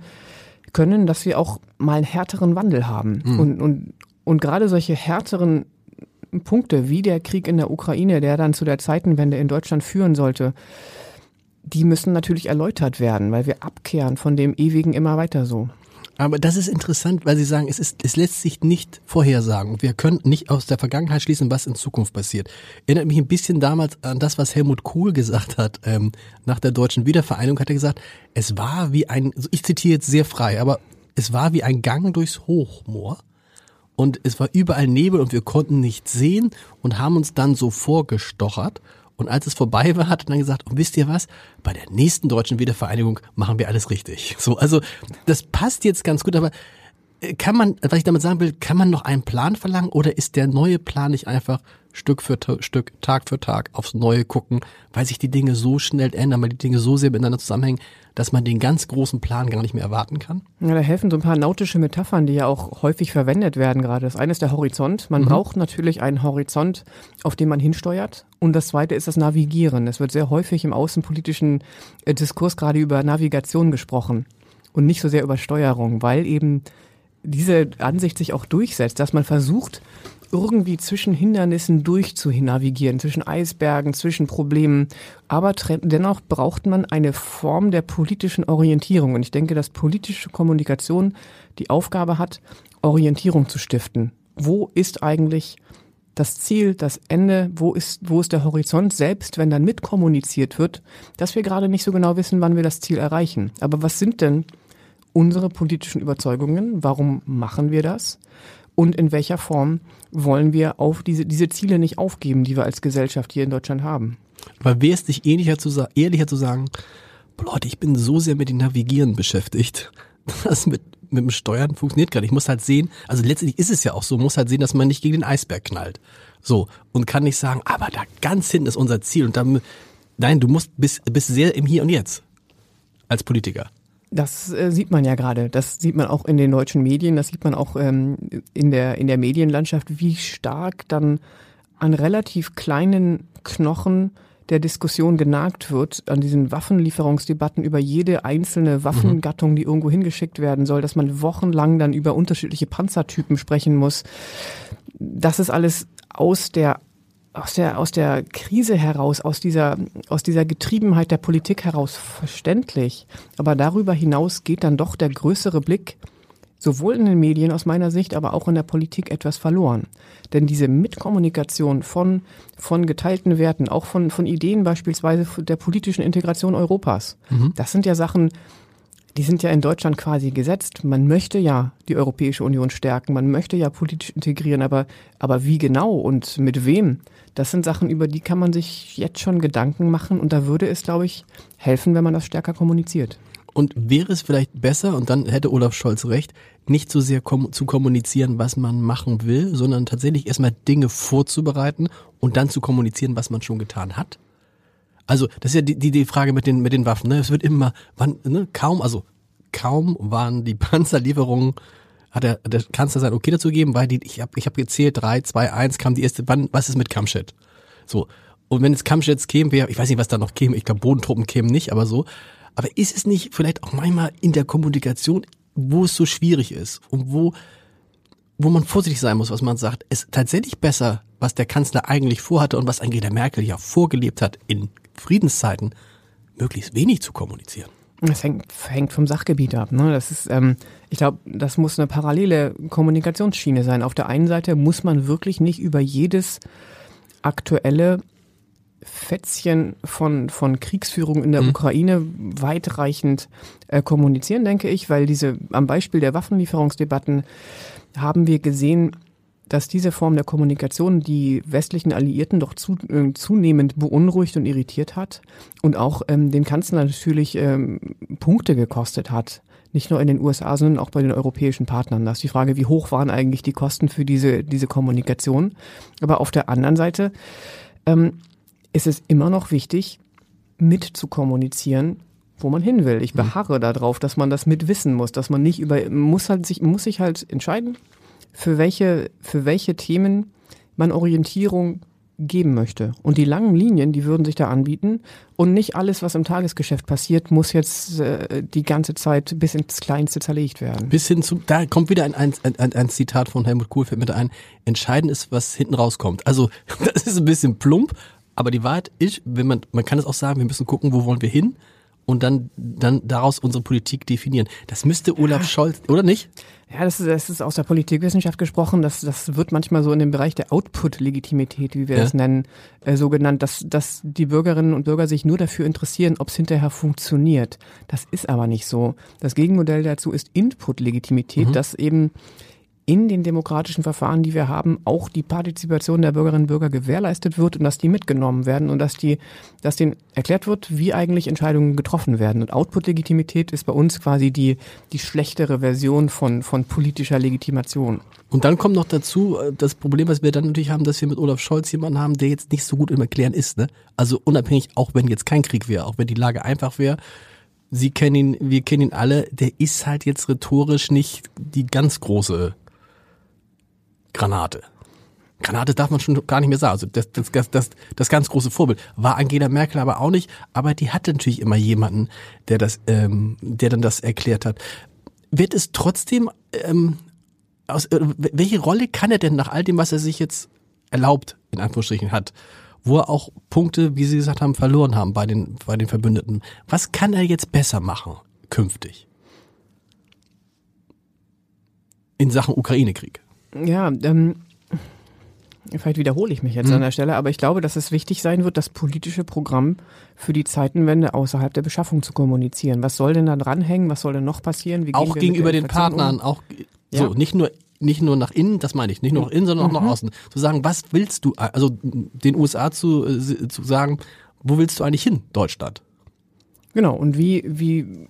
können, dass wir auch mal einen härteren Wandel haben. Mhm. Und, und, und gerade solche härteren Punkte wie der Krieg in der Ukraine, der dann zu der Zeitenwende in Deutschland führen sollte, die müssen natürlich erläutert werden, weil wir abkehren von dem ewigen immer weiter so. Aber das ist interessant, weil Sie sagen, es, ist, es lässt sich nicht vorhersagen. Wir können nicht aus der Vergangenheit schließen, was in Zukunft passiert. Erinnert mich ein bisschen damals an das, was Helmut Kohl gesagt hat. Ähm, nach der deutschen Wiedervereinigung hat er gesagt, es war wie ein, ich zitiere jetzt sehr frei, aber es war wie ein Gang durchs Hochmoor. Und es war überall Nebel und wir konnten nichts sehen und haben uns dann so vorgestochert. Und als es vorbei war, hat er dann gesagt, und wisst ihr was? Bei der nächsten deutschen Wiedervereinigung machen wir alles richtig. So, also das passt jetzt ganz gut, aber äh, kann man, was ich damit sagen will, kann man noch einen Plan verlangen oder ist der neue Plan nicht einfach Stück für Stück, Tag für Tag aufs Neue gucken, weil sich die Dinge so schnell ändern, weil die Dinge so sehr miteinander zusammenhängen, dass man den ganz großen Plan gar nicht mehr erwarten kann? Ja, da helfen so ein paar nautische Metaphern, die ja auch häufig verwendet werden gerade. Das eine ist der Horizont. Man mhm. braucht natürlich einen Horizont, auf den man hinsteuert. Und das zweite ist das Navigieren. Es wird sehr häufig im außenpolitischen äh, Diskurs gerade über Navigation gesprochen und nicht so sehr über Steuerung, weil eben diese Ansicht sich auch durchsetzt, dass man versucht, irgendwie zwischen Hindernissen durchzunavigieren, zwischen Eisbergen, zwischen Problemen. Aber dennoch braucht man eine Form der politischen Orientierung. Und ich denke, dass politische Kommunikation die Aufgabe hat, Orientierung zu stiften. Wo ist eigentlich das Ziel, das Ende, wo ist, wo ist der Horizont, selbst wenn dann mitkommuniziert wird, dass wir gerade nicht so genau wissen, wann wir das Ziel erreichen. Aber was sind denn unsere politischen Überzeugungen? Warum machen wir das? und in welcher Form wollen wir auf diese, diese Ziele nicht aufgeben, die wir als Gesellschaft hier in Deutschland haben. Aber wäre es nicht ehrlicher zu, ehrlicher zu sagen, Leute, ich bin so sehr mit dem Navigieren beschäftigt, das mit, mit dem Steuern funktioniert gerade. Ich muss halt sehen, also letztendlich ist es ja auch so, muss halt sehen, dass man nicht gegen den Eisberg knallt. So. Und kann nicht sagen, aber da ganz hinten ist unser Ziel und dann, nein, du musst, bist, bist sehr im Hier und Jetzt. Als Politiker. Das äh, sieht man ja gerade. Das sieht man auch in den deutschen Medien. Das sieht man auch ähm, in der in der Medienlandschaft, wie stark dann an relativ kleinen Knochen der Diskussion genagt wird, an diesen Waffenlieferungsdebatten über jede einzelne Waffengattung, die irgendwo hingeschickt werden soll, dass man wochenlang dann über unterschiedliche Panzertypen sprechen muss. Das ist alles aus der aus der, aus der Krise heraus, aus dieser, aus dieser Getriebenheit der Politik heraus verständlich. Aber darüber hinaus geht dann doch der größere Blick, sowohl in den Medien aus meiner Sicht, aber auch in der Politik etwas verloren. Denn diese Mitkommunikation von, von geteilten Werten, auch von, von Ideen beispielsweise der politischen Integration Europas, mhm. das sind ja Sachen, die sind ja in Deutschland quasi gesetzt. Man möchte ja die Europäische Union stärken, man möchte ja politisch integrieren, aber, aber wie genau und mit wem? Das sind Sachen, über die kann man sich jetzt schon Gedanken machen und da würde es, glaube ich, helfen, wenn man das stärker kommuniziert. Und wäre es vielleicht besser, und dann hätte Olaf Scholz recht, nicht so sehr kom zu kommunizieren, was man machen will, sondern tatsächlich erstmal Dinge vorzubereiten und dann zu kommunizieren, was man schon getan hat? Also, das ist ja die, die, die Frage mit den, mit den Waffen. Ne? Es wird immer, wann, ne? kaum, also kaum waren die Panzerlieferungen, hat der, der Kanzler sein Okay dazu gegeben, weil die, ich habe ich hab gezählt, drei, zwei, eins kam die erste, wann, was ist mit Kamschet? So. Und wenn jetzt Kamschets käme, wäre, ich weiß nicht, was da noch käme, ich glaube Bodentruppen kämen nicht, aber so. Aber ist es nicht vielleicht auch manchmal in der Kommunikation, wo es so schwierig ist und wo, wo man vorsichtig sein muss, was man sagt, ist tatsächlich besser, was der Kanzler eigentlich vorhatte und was Angela Merkel ja vorgelebt hat in Friedenszeiten möglichst wenig zu kommunizieren. Das hängt, hängt vom Sachgebiet ab. Ne? Das ist, ähm, ich glaube, das muss eine parallele Kommunikationsschiene sein. Auf der einen Seite muss man wirklich nicht über jedes aktuelle Fätzchen von, von Kriegsführung in der mhm. Ukraine weitreichend äh, kommunizieren, denke ich, weil diese, am Beispiel der Waffenlieferungsdebatten haben wir gesehen, dass diese Form der Kommunikation die westlichen Alliierten doch zu, äh, zunehmend beunruhigt und irritiert hat und auch ähm, den Kanzler natürlich ähm, Punkte gekostet hat. Nicht nur in den USA, sondern auch bei den europäischen Partnern. Da ist die Frage, wie hoch waren eigentlich die Kosten für diese, diese Kommunikation. Aber auf der anderen Seite ähm, ist es immer noch wichtig, mit zu kommunizieren, wo man hin will. Ich mhm. beharre darauf, dass man das mit wissen muss, dass man nicht über, muss halt sich, muss sich halt entscheiden, für welche, für welche Themen man Orientierung geben möchte. Und die langen Linien, die würden sich da anbieten. Und nicht alles, was im Tagesgeschäft passiert, muss jetzt äh, die ganze Zeit bis ins Kleinste zerlegt werden. Bis hin zu, da kommt wieder ein, ein, ein, ein Zitat von Helmut Kohl, fällt mir da ein. Entscheidend ist, was hinten rauskommt. Also, das ist ein bisschen plump, aber die Wahrheit ist, wenn man, man kann es auch sagen, wir müssen gucken, wo wollen wir hin? Und dann, dann daraus unsere Politik definieren. Das müsste Olaf ja. Scholz, oder nicht? Ja, das ist, das ist aus der Politikwissenschaft gesprochen. Das, das wird manchmal so in dem Bereich der Output-Legitimität, wie wir ja. das nennen, äh, so genannt, dass, dass die Bürgerinnen und Bürger sich nur dafür interessieren, ob es hinterher funktioniert. Das ist aber nicht so. Das Gegenmodell dazu ist Input-Legitimität, mhm. dass eben in den demokratischen Verfahren, die wir haben, auch die Partizipation der Bürgerinnen und Bürger gewährleistet wird und dass die mitgenommen werden und dass die, dass denen erklärt wird, wie eigentlich Entscheidungen getroffen werden. Und Output-Legitimität ist bei uns quasi die, die schlechtere Version von, von politischer Legitimation. Und dann kommt noch dazu äh, das Problem, was wir dann natürlich haben, dass wir mit Olaf Scholz jemanden haben, der jetzt nicht so gut im Erklären ist. Ne? Also unabhängig, auch wenn jetzt kein Krieg wäre, auch wenn die Lage einfach wäre, Sie kennen ihn, wir kennen ihn alle, der ist halt jetzt rhetorisch nicht die ganz große Granate. Granate darf man schon gar nicht mehr sagen. Also das, das, das, das, das ganz große Vorbild war Angela Merkel aber auch nicht. Aber die hatte natürlich immer jemanden, der das, ähm, der dann das erklärt hat. Wird es trotzdem, ähm, aus, äh, welche Rolle kann er denn nach all dem, was er sich jetzt erlaubt, in Anführungsstrichen hat, wo er auch Punkte, wie Sie gesagt haben, verloren haben bei den, bei den Verbündeten. Was kann er jetzt besser machen künftig? In Sachen Ukraine-Krieg. Ja, ähm, vielleicht wiederhole ich mich jetzt mhm. an der Stelle, aber ich glaube, dass es wichtig sein wird, das politische Programm für die Zeitenwende außerhalb der Beschaffung zu kommunizieren. Was soll denn da dranhängen? Was soll denn noch passieren? Wie auch gegenüber den Partnern, um? auch so, ja. nicht nur nicht nur nach innen, das meine ich, nicht nur nach innen, sondern auch mhm. nach außen. Zu sagen, was willst du, also den USA zu, äh, zu sagen, wo willst du eigentlich hin, Deutschland? Genau, und wie, wie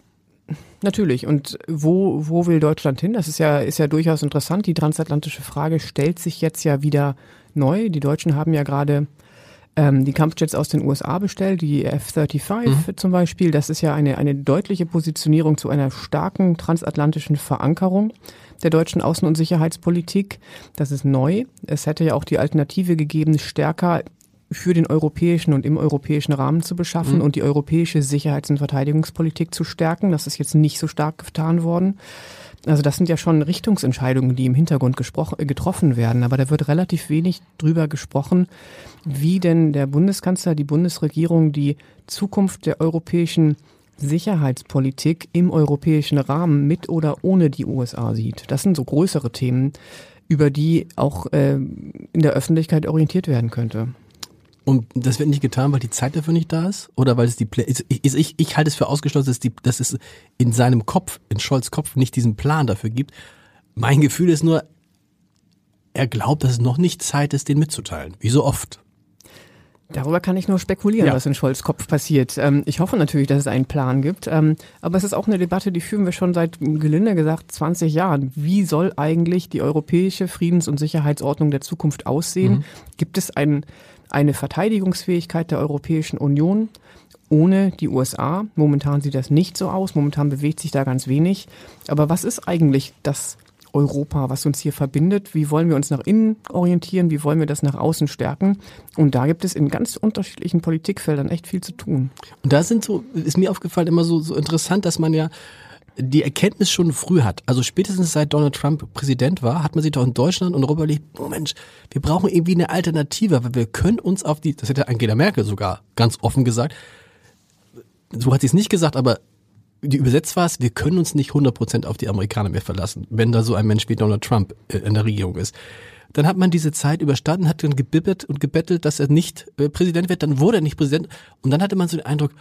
Natürlich. Und wo, wo will Deutschland hin? Das ist ja, ist ja durchaus interessant. Die transatlantische Frage stellt sich jetzt ja wieder neu. Die Deutschen haben ja gerade ähm, die Kampfjets aus den USA bestellt, die F-35 mhm. zum Beispiel. Das ist ja eine, eine deutliche Positionierung zu einer starken transatlantischen Verankerung der deutschen Außen- und Sicherheitspolitik. Das ist neu. Es hätte ja auch die Alternative gegeben, stärker für den europäischen und im europäischen Rahmen zu beschaffen mhm. und die europäische Sicherheits- und Verteidigungspolitik zu stärken. Das ist jetzt nicht so stark getan worden. Also das sind ja schon Richtungsentscheidungen, die im Hintergrund getroffen werden. Aber da wird relativ wenig drüber gesprochen, wie denn der Bundeskanzler, die Bundesregierung die Zukunft der europäischen Sicherheitspolitik im europäischen Rahmen mit oder ohne die USA sieht. Das sind so größere Themen, über die auch äh, in der Öffentlichkeit orientiert werden könnte. Und das wird nicht getan, weil die Zeit dafür nicht da ist? Oder weil es die Plä ich, ich, ich halte es für ausgeschlossen, dass, die, dass es in seinem Kopf, in Scholz Kopf, nicht diesen Plan dafür gibt. Mein Gefühl ist nur, er glaubt, dass es noch nicht Zeit ist, den mitzuteilen. Wie so oft. Darüber kann ich nur spekulieren, ja. was in Scholz Kopf passiert. Ähm, ich hoffe natürlich, dass es einen Plan gibt. Ähm, aber es ist auch eine Debatte, die führen wir schon seit, gelinde gesagt, 20 Jahren. Wie soll eigentlich die europäische Friedens- und Sicherheitsordnung der Zukunft aussehen? Mhm. Gibt es einen eine Verteidigungsfähigkeit der Europäischen Union ohne die USA. Momentan sieht das nicht so aus, momentan bewegt sich da ganz wenig. Aber was ist eigentlich das Europa, was uns hier verbindet? Wie wollen wir uns nach innen orientieren? Wie wollen wir das nach außen stärken? Und da gibt es in ganz unterschiedlichen Politikfeldern echt viel zu tun. Und da sind so, ist mir aufgefallen immer so, so interessant, dass man ja die Erkenntnis schon früh hat, also spätestens seit Donald Trump Präsident war, hat man sich doch in Deutschland und Europa überlegt, oh Mensch, wir brauchen irgendwie eine Alternative, weil wir können uns auf die, das hätte Angela Merkel sogar ganz offen gesagt, so hat sie es nicht gesagt, aber die übersetzt war es, wir können uns nicht 100% auf die Amerikaner mehr verlassen, wenn da so ein Mensch wie Donald Trump äh, in der Regierung ist. Dann hat man diese Zeit überstanden, hat dann gebibbert und gebettelt, dass er nicht äh, Präsident wird, dann wurde er nicht Präsident und dann hatte man so den Eindruck,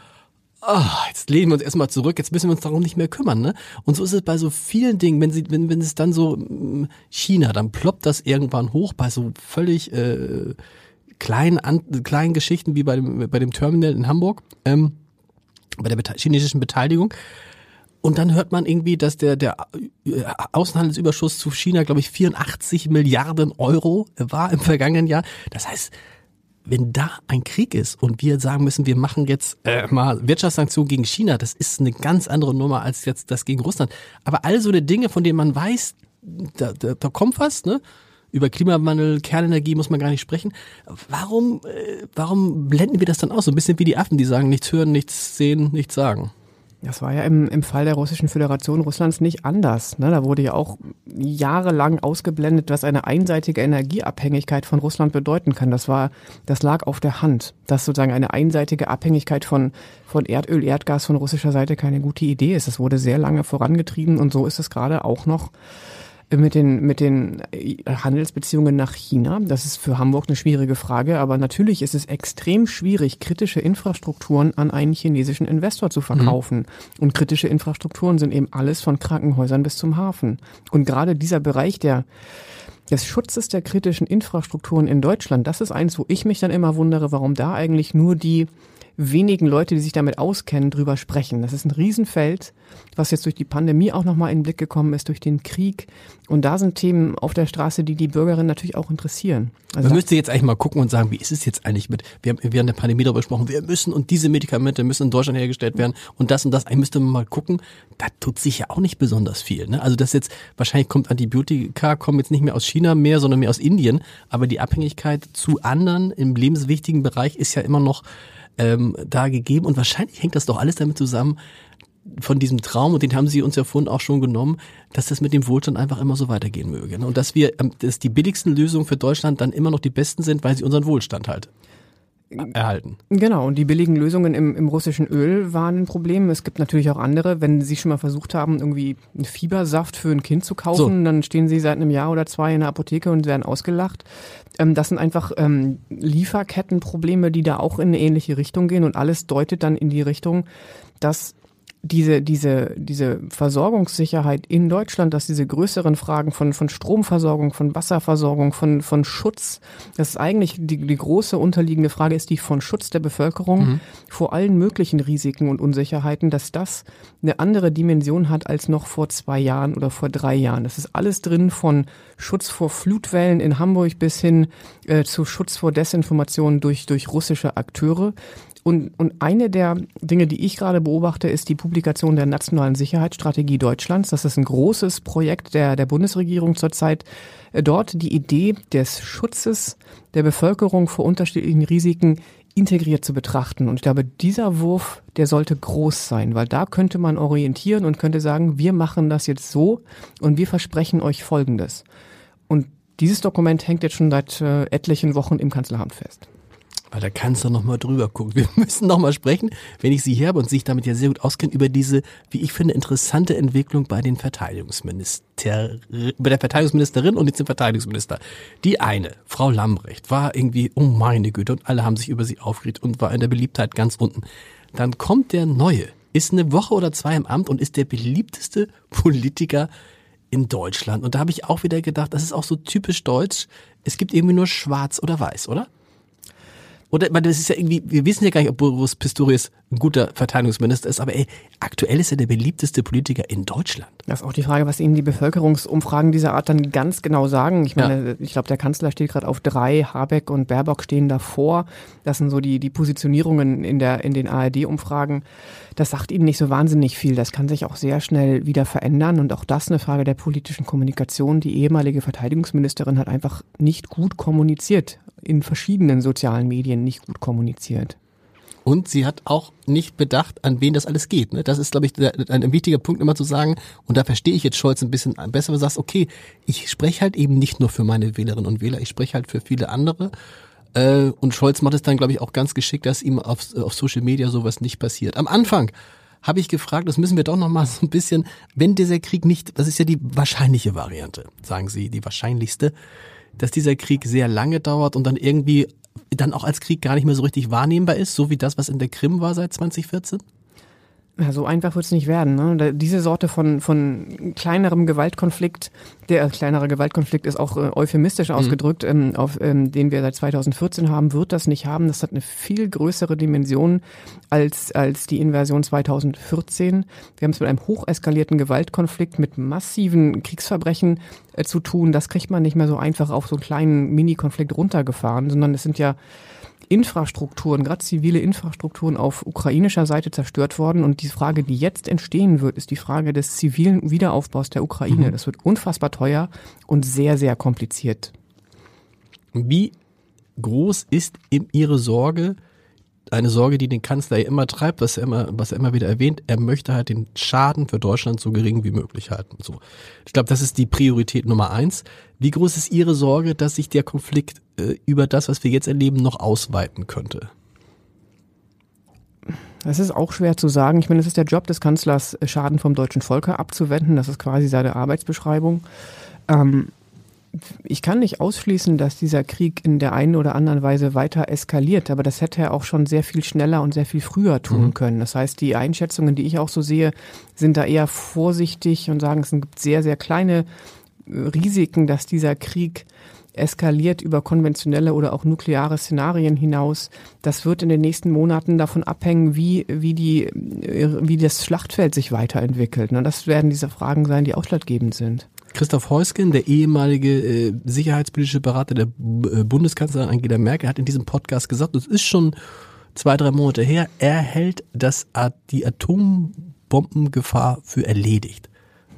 oh, jetzt lehnen wir uns erstmal zurück, jetzt müssen wir uns darum nicht mehr kümmern. Ne? Und so ist es bei so vielen Dingen, wenn sie, wenn, wenn es dann so mm, China, dann ploppt das irgendwann hoch bei so völlig äh, kleinen, an, kleinen Geschichten wie bei dem, bei dem Terminal in Hamburg, ähm, bei der chinesischen Beteiligung. Und dann hört man irgendwie, dass der, der äh, Außenhandelsüberschuss zu China, glaube ich, 84 Milliarden Euro war im vergangenen Jahr. Das heißt, wenn da ein Krieg ist und wir sagen müssen, wir machen jetzt äh, mal Wirtschaftssanktionen gegen China, das ist eine ganz andere Nummer als jetzt das gegen Russland. Aber all so eine Dinge, von denen man weiß, da, da, da kommt was, ne? Über Klimawandel, Kernenergie muss man gar nicht sprechen. Warum, äh, warum blenden wir das dann aus? So ein bisschen wie die Affen, die sagen, nichts hören, nichts sehen, nichts sagen. Das war ja im, im Fall der Russischen Föderation Russlands nicht anders. Ne? Da wurde ja auch jahrelang ausgeblendet, was eine einseitige Energieabhängigkeit von Russland bedeuten kann. Das war, das lag auf der Hand, dass sozusagen eine einseitige Abhängigkeit von, von Erdöl, Erdgas von russischer Seite keine gute Idee ist. Das wurde sehr lange vorangetrieben und so ist es gerade auch noch mit den, mit den Handelsbeziehungen nach China. Das ist für Hamburg eine schwierige Frage, aber natürlich ist es extrem schwierig, kritische Infrastrukturen an einen chinesischen Investor zu verkaufen. Mhm. Und kritische Infrastrukturen sind eben alles von Krankenhäusern bis zum Hafen. Und gerade dieser Bereich der des Schutzes der kritischen Infrastrukturen in Deutschland, das ist eins, wo ich mich dann immer wundere, warum da eigentlich nur die wenigen Leute, die sich damit auskennen, drüber sprechen. Das ist ein Riesenfeld, was jetzt durch die Pandemie auch nochmal in den Blick gekommen ist, durch den Krieg. Und da sind Themen auf der Straße, die die Bürgerinnen natürlich auch interessieren. Also Man müsste jetzt eigentlich mal gucken und sagen, wie ist es jetzt eigentlich mit, wir haben während der Pandemie darüber gesprochen, wir müssen und diese Medikamente müssen in Deutschland hergestellt werden und das und das. Eigentlich müsste man mal gucken, da tut sich ja auch nicht besonders viel. Ne? Also das jetzt, wahrscheinlich kommt Antibiotika, kommen jetzt nicht mehr aus China mehr, sondern mehr aus Indien. Aber die Abhängigkeit zu anderen im lebenswichtigen Bereich ist ja immer noch ähm, da gegeben. Und wahrscheinlich hängt das doch alles damit zusammen, von diesem Traum, und den haben Sie uns ja vorhin auch schon genommen, dass das mit dem Wohlstand einfach immer so weitergehen möge. Ne? Und dass wir, ähm, dass die billigsten Lösungen für Deutschland dann immer noch die besten sind, weil sie unseren Wohlstand halt erhalten. Genau, und die billigen Lösungen im, im russischen Öl waren ein Problem. Es gibt natürlich auch andere. Wenn Sie schon mal versucht haben, irgendwie einen Fiebersaft für ein Kind zu kaufen, so. dann stehen Sie seit einem Jahr oder zwei in der Apotheke und werden ausgelacht. Ähm, das sind einfach ähm, Lieferkettenprobleme, die da auch in eine ähnliche Richtung gehen und alles deutet dann in die Richtung, dass diese, diese, diese Versorgungssicherheit in Deutschland, dass diese größeren Fragen von, von Stromversorgung, von Wasserversorgung, von, von Schutz, das ist eigentlich die, die große unterliegende Frage ist die von Schutz der Bevölkerung mhm. vor allen möglichen Risiken und Unsicherheiten, dass das eine andere Dimension hat als noch vor zwei Jahren oder vor drei Jahren. Das ist alles drin von Schutz vor Flutwellen in Hamburg bis hin äh, zu Schutz vor Desinformation durch, durch russische Akteure. Und, und eine der Dinge, die ich gerade beobachte, ist die Publikation der Nationalen Sicherheitsstrategie Deutschlands. Das ist ein großes Projekt der, der Bundesregierung zurzeit. Äh, dort die Idee des Schutzes der Bevölkerung vor unterschiedlichen Risiken integriert zu betrachten. Und ich glaube, dieser Wurf, der sollte groß sein, weil da könnte man orientieren und könnte sagen, wir machen das jetzt so und wir versprechen euch Folgendes. Und dieses Dokument hängt jetzt schon seit äh, etlichen Wochen im Kanzleramt fest. Weil da kannst du noch mal drüber gucken. Wir müssen noch mal sprechen, wenn ich Sie hier habe und sich damit ja sehr gut auskennen, über diese, wie ich finde, interessante Entwicklung bei den Verteidigungsminister, bei der Verteidigungsministerin und jetzt dem Verteidigungsminister. Die eine, Frau Lambrecht, war irgendwie, oh meine Güte, und alle haben sich über sie aufgeregt und war in der Beliebtheit ganz unten. Dann kommt der Neue, ist eine Woche oder zwei im Amt und ist der beliebteste Politiker in Deutschland. Und da habe ich auch wieder gedacht, das ist auch so typisch deutsch. Es gibt irgendwie nur schwarz oder weiß, oder? Oder, weil das ist ja irgendwie, wir wissen ja gar nicht, ob Boris Pistorius ein guter Verteidigungsminister ist, aber ey, aktuell ist er der beliebteste Politiker in Deutschland. Das ist auch die Frage, was Ihnen die Bevölkerungsumfragen dieser Art dann ganz genau sagen. Ich meine, ja. ich glaube, der Kanzler steht gerade auf drei, Habeck und Baerbock stehen davor. Das sind so die, die Positionierungen in der, in den ARD-Umfragen. Das sagt Ihnen nicht so wahnsinnig viel. Das kann sich auch sehr schnell wieder verändern und auch das eine Frage der politischen Kommunikation. Die ehemalige Verteidigungsministerin hat einfach nicht gut kommuniziert in verschiedenen sozialen Medien nicht gut kommuniziert. Und sie hat auch nicht bedacht, an wen das alles geht. Ne? Das ist, glaube ich, ein, wichtiger Punkt immer zu sagen. Und da verstehe ich jetzt Scholz ein bisschen besser, wenn du sagst, okay, ich spreche halt eben nicht nur für meine Wählerinnen und Wähler, ich spreche halt für viele andere. Äh, und Scholz macht es dann, glaube ich, auch ganz geschickt, dass ihm auf, auf Social Media sowas nicht passiert. Am Anfang habe ich gefragt, das müssen wir doch noch mal so ein bisschen, wenn dieser Krieg nicht, das ist ja die wahrscheinliche Variante, sagen Sie, die wahrscheinlichste, dass dieser Krieg sehr lange dauert und dann irgendwie dann auch als Krieg gar nicht mehr so richtig wahrnehmbar ist, so wie das, was in der Krim war seit 2014? Ja, so einfach wird es nicht werden. Ne? Diese Sorte von, von kleinerem Gewaltkonflikt, der äh, kleinere Gewaltkonflikt ist auch äh, euphemistisch mhm. ausgedrückt, ähm, auf, ähm, den wir seit 2014 haben, wird das nicht haben. Das hat eine viel größere Dimension als, als die Invasion 2014. Wir haben es mit einem hocheskalierten Gewaltkonflikt mit massiven Kriegsverbrechen äh, zu tun. Das kriegt man nicht mehr so einfach auf so einen kleinen Mini-Konflikt runtergefahren, sondern es sind ja Infrastrukturen, gerade zivile Infrastrukturen auf ukrainischer Seite zerstört worden. Und die Frage, die jetzt entstehen wird, ist die Frage des zivilen Wiederaufbaus der Ukraine. Mhm. Das wird unfassbar teuer und sehr, sehr kompliziert. Wie groß ist Ihre Sorge, eine Sorge, die den Kanzler ja immer treibt, was er immer, was er immer wieder erwähnt. Er möchte halt den Schaden für Deutschland so gering wie möglich halten. So, ich glaube, das ist die Priorität Nummer eins. Wie groß ist Ihre Sorge, dass sich der Konflikt äh, über das, was wir jetzt erleben, noch ausweiten könnte? Das ist auch schwer zu sagen. Ich meine, es ist der Job des Kanzlers, Schaden vom deutschen Volke abzuwenden. Das ist quasi seine Arbeitsbeschreibung. Ähm, ich kann nicht ausschließen, dass dieser Krieg in der einen oder anderen Weise weiter eskaliert, aber das hätte er auch schon sehr viel schneller und sehr viel früher tun mhm. können. Das heißt, die Einschätzungen, die ich auch so sehe, sind da eher vorsichtig und sagen, es gibt sehr, sehr kleine äh, Risiken, dass dieser Krieg eskaliert über konventionelle oder auch nukleare Szenarien hinaus. Das wird in den nächsten Monaten davon abhängen, wie, wie, die, wie das Schlachtfeld sich weiterentwickelt. Und das werden diese Fragen sein, die ausschlaggebend sind. Christoph Heusgen, der ehemalige äh, sicherheitspolitische Berater der äh, Bundeskanzlerin Angela Merkel, hat in diesem Podcast gesagt, es ist schon zwei, drei Monate her, er hält das, die Atombombengefahr für erledigt.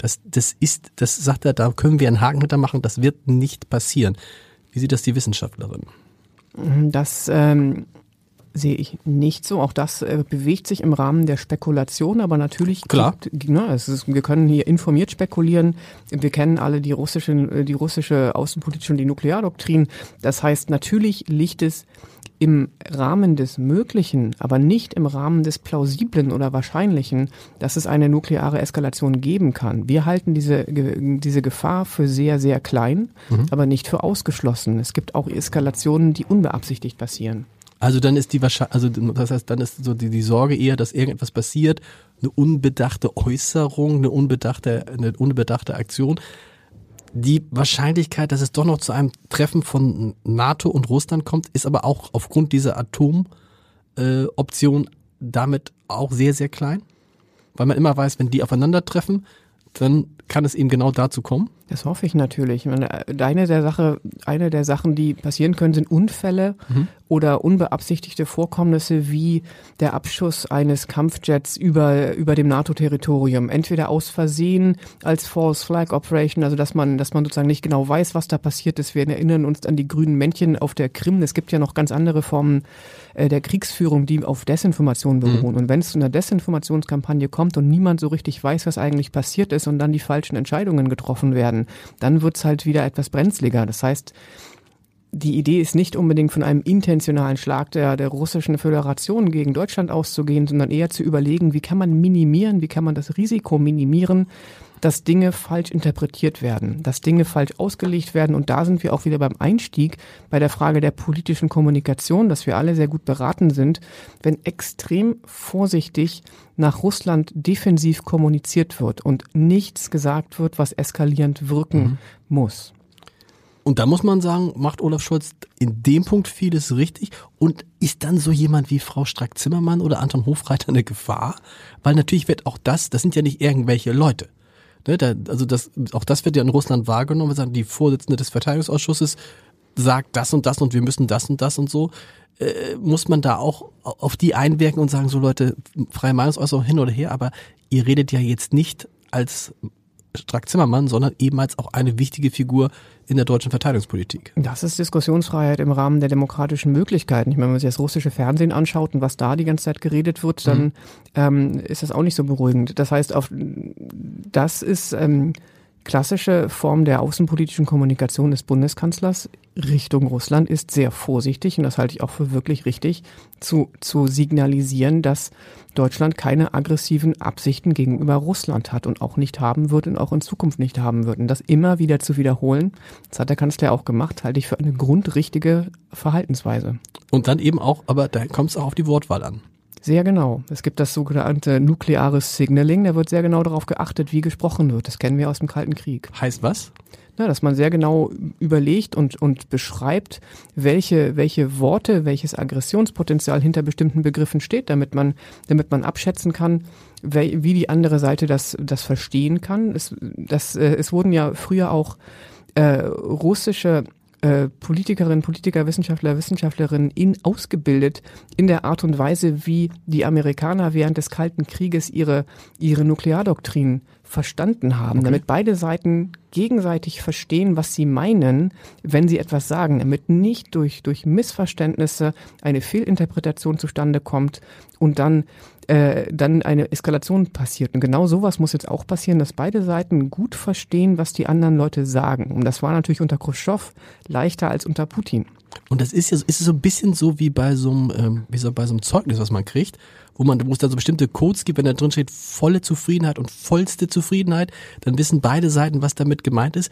Das, das ist, das sagt er, da können wir einen Haken hintermachen, das wird nicht passieren. Wie sieht das die Wissenschaftlerin? Das ähm, sehe ich nicht so. Auch das äh, bewegt sich im Rahmen der Spekulation, aber natürlich klar. Gibt, ne, ist, wir können hier informiert spekulieren. Wir kennen alle die russische, äh, die russische außenpolitische und die Nukleardoktrin. Das heißt, natürlich liegt es im Rahmen des Möglichen, aber nicht im Rahmen des Plausiblen oder Wahrscheinlichen, dass es eine nukleare Eskalation geben kann. Wir halten diese, diese Gefahr für sehr, sehr klein, mhm. aber nicht für ausgeschlossen. Es gibt auch Eskalationen, die unbeabsichtigt passieren. Also dann ist die Wahrscheinlich, also das heißt, dann ist so die, die Sorge eher, dass irgendetwas passiert, eine unbedachte Äußerung, eine unbedachte, eine unbedachte Aktion. Die Wahrscheinlichkeit, dass es doch noch zu einem Treffen von NATO und Russland kommt, ist aber auch aufgrund dieser Atomoption äh, damit auch sehr, sehr klein. Weil man immer weiß, wenn die aufeinandertreffen, dann kann es eben genau dazu kommen. Das hoffe ich natürlich. Meine, eine der Sache, eine der Sachen, die passieren können, sind Unfälle mhm. oder unbeabsichtigte Vorkommnisse wie der Abschuss eines Kampfjets über, über dem NATO-Territorium. Entweder aus Versehen als False Flag Operation, also dass man, dass man sozusagen nicht genau weiß, was da passiert ist. Wir erinnern uns an die grünen Männchen auf der Krim. Es gibt ja noch ganz andere Formen äh, der Kriegsführung, die auf Desinformation mhm. beruhen. Mhm. Und wenn es zu einer Desinformationskampagne kommt und niemand so richtig weiß, was eigentlich passiert ist und dann die falschen Entscheidungen getroffen werden, dann wird es halt wieder etwas brenzliger. Das heißt, die Idee ist nicht unbedingt von einem intentionalen Schlag der, der russischen Föderation gegen Deutschland auszugehen, sondern eher zu überlegen, wie kann man minimieren, wie kann man das Risiko minimieren, dass Dinge falsch interpretiert werden, dass Dinge falsch ausgelegt werden. Und da sind wir auch wieder beim Einstieg bei der Frage der politischen Kommunikation, dass wir alle sehr gut beraten sind, wenn extrem vorsichtig nach Russland defensiv kommuniziert wird und nichts gesagt wird, was eskalierend wirken mhm. muss. Und da muss man sagen, macht Olaf Scholz in dem Punkt vieles richtig und ist dann so jemand wie Frau Strack-Zimmermann oder Anton Hofreiter eine Gefahr? Weil natürlich wird auch das, das sind ja nicht irgendwelche Leute. Ne, da, also das, auch das wird ja in Russland wahrgenommen. Sagen, die Vorsitzende des Verteidigungsausschusses sagt das und das und wir müssen das und das und so. Äh, muss man da auch auf die einwirken und sagen, so Leute, freie Meinungsäußerung hin oder her, aber ihr redet ja jetzt nicht als Strack Zimmermann, sondern eben als auch eine wichtige Figur in der deutschen Verteidigungspolitik. Das ist Diskussionsfreiheit im Rahmen der demokratischen Möglichkeiten. Ich meine, wenn man sich das russische Fernsehen anschaut und was da die ganze Zeit geredet wird, dann mhm. ähm, ist das auch nicht so beruhigend. Das heißt, auf das ist ähm, klassische Form der außenpolitischen Kommunikation des Bundeskanzlers Richtung Russland ist sehr vorsichtig, und das halte ich auch für wirklich richtig, zu, zu signalisieren, dass Deutschland keine aggressiven Absichten gegenüber Russland hat und auch nicht haben wird und auch in Zukunft nicht haben wird. Und das immer wieder zu wiederholen, das hat der Kanzler auch gemacht, halte ich für eine grundrichtige Verhaltensweise. Und dann eben auch, aber da kommt es auch auf die Wortwahl an. Sehr genau. Es gibt das sogenannte nukleares Signaling. Da wird sehr genau darauf geachtet, wie gesprochen wird. Das kennen wir aus dem Kalten Krieg. Heißt was? Na, dass man sehr genau überlegt und, und beschreibt, welche, welche Worte, welches Aggressionspotenzial hinter bestimmten Begriffen steht, damit man, damit man abschätzen kann, wie die andere Seite das, das verstehen kann. Es, das, äh, es wurden ja früher auch äh, russische äh, Politikerinnen, Politiker, Wissenschaftler, Wissenschaftlerinnen in, ausgebildet in der Art und Weise, wie die Amerikaner während des Kalten Krieges ihre, ihre Nukleardoktrin verstanden haben, okay. damit beide Seiten gegenseitig verstehen, was sie meinen, wenn sie etwas sagen, damit nicht durch, durch Missverständnisse eine Fehlinterpretation zustande kommt und dann, äh, dann eine Eskalation passiert. Und genau sowas muss jetzt auch passieren, dass beide Seiten gut verstehen, was die anderen Leute sagen. Und das war natürlich unter Khrushchev leichter als unter Putin. Und das ist ja ist so ein bisschen so wie bei so einem, ähm, wie so bei so einem Zeugnis, was man kriegt, wo man, wo es da so bestimmte Codes gibt, wenn da drin steht volle Zufriedenheit und vollste Zufriedenheit, dann wissen beide Seiten, was damit gemeint ist.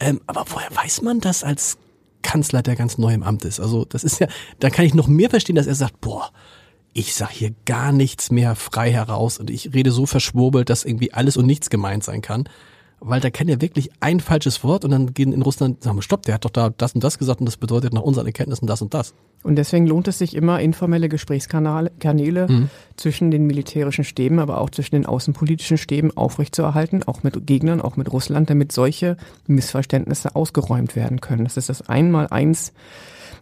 Ähm, aber woher weiß man das als Kanzler, der ganz neu im Amt ist? Also das ist ja, da kann ich noch mehr verstehen, dass er sagt, boah, ich sag hier gar nichts mehr frei heraus und ich rede so verschwurbelt, dass irgendwie alles und nichts gemeint sein kann weil da kennt er wirklich ein falsches Wort und dann gehen in Russland, sagen wir, stopp, der hat doch da das und das gesagt und das bedeutet nach unseren Erkenntnissen das und das. Und deswegen lohnt es sich immer, informelle Gesprächskanäle mhm. zwischen den militärischen Stäben, aber auch zwischen den außenpolitischen Stäben aufrechtzuerhalten, auch mit Gegnern, auch mit Russland, damit solche Missverständnisse ausgeräumt werden können. Das ist das Einmaleins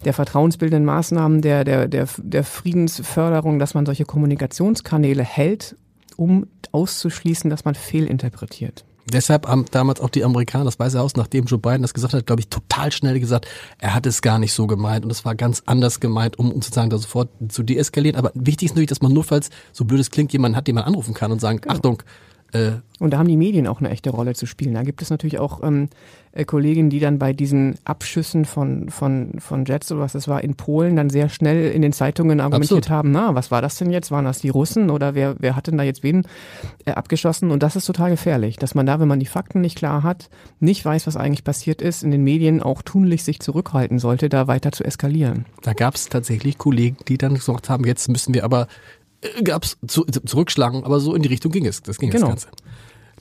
der vertrauensbildenden Maßnahmen, der, der, der, der Friedensförderung, dass man solche Kommunikationskanäle hält, um auszuschließen, dass man fehlinterpretiert. Deshalb haben damals auch die Amerikaner, das Weiße Haus, nachdem Joe Biden das gesagt hat, glaube ich, total schnell gesagt, er hat es gar nicht so gemeint und es war ganz anders gemeint, um, sozusagen da sofort zu deeskalieren. Aber wichtig ist natürlich, dass man nur, falls so blöd es klingt, jemanden hat, den man anrufen kann und sagen, genau. Achtung, äh, und da haben die Medien auch eine echte Rolle zu spielen. Da gibt es natürlich auch ähm, äh, Kolleginnen, die dann bei diesen Abschüssen von, von, von Jets oder was das war in Polen dann sehr schnell in den Zeitungen argumentiert Absolut. haben, na, was war das denn jetzt? Waren das die Russen oder wer, wer hat denn da jetzt wen äh, abgeschossen? Und das ist total gefährlich, dass man da, wenn man die Fakten nicht klar hat, nicht weiß, was eigentlich passiert ist, in den Medien auch tunlich sich zurückhalten sollte, da weiter zu eskalieren. Da gab es tatsächlich Kollegen, die dann gesagt haben, jetzt müssen wir aber gab's zu, zurückschlagen, aber so in die Richtung ging es. Das ging genau. das Ganze.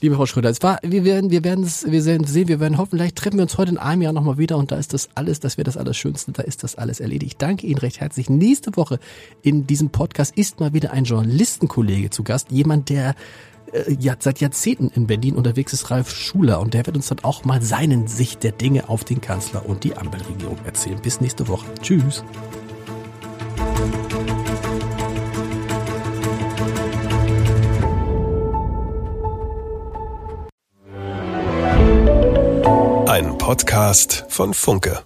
Liebe Frau Schröder, es war, wir werden, wir werden es, wir sehen, wir werden hoffen, vielleicht treffen wir uns heute in einem Jahr nochmal wieder und da ist das alles, das wäre das Allerschönste, da ist das alles erledigt. Danke Ihnen recht herzlich. Nächste Woche in diesem Podcast ist mal wieder ein Journalistenkollege zu Gast, jemand, der äh, ja, seit Jahrzehnten in Berlin unterwegs ist, Ralf Schuler, und der wird uns dann auch mal seinen Sicht der Dinge auf den Kanzler und die Ampelregierung erzählen. Bis nächste Woche. Tschüss. Podcast von Funke.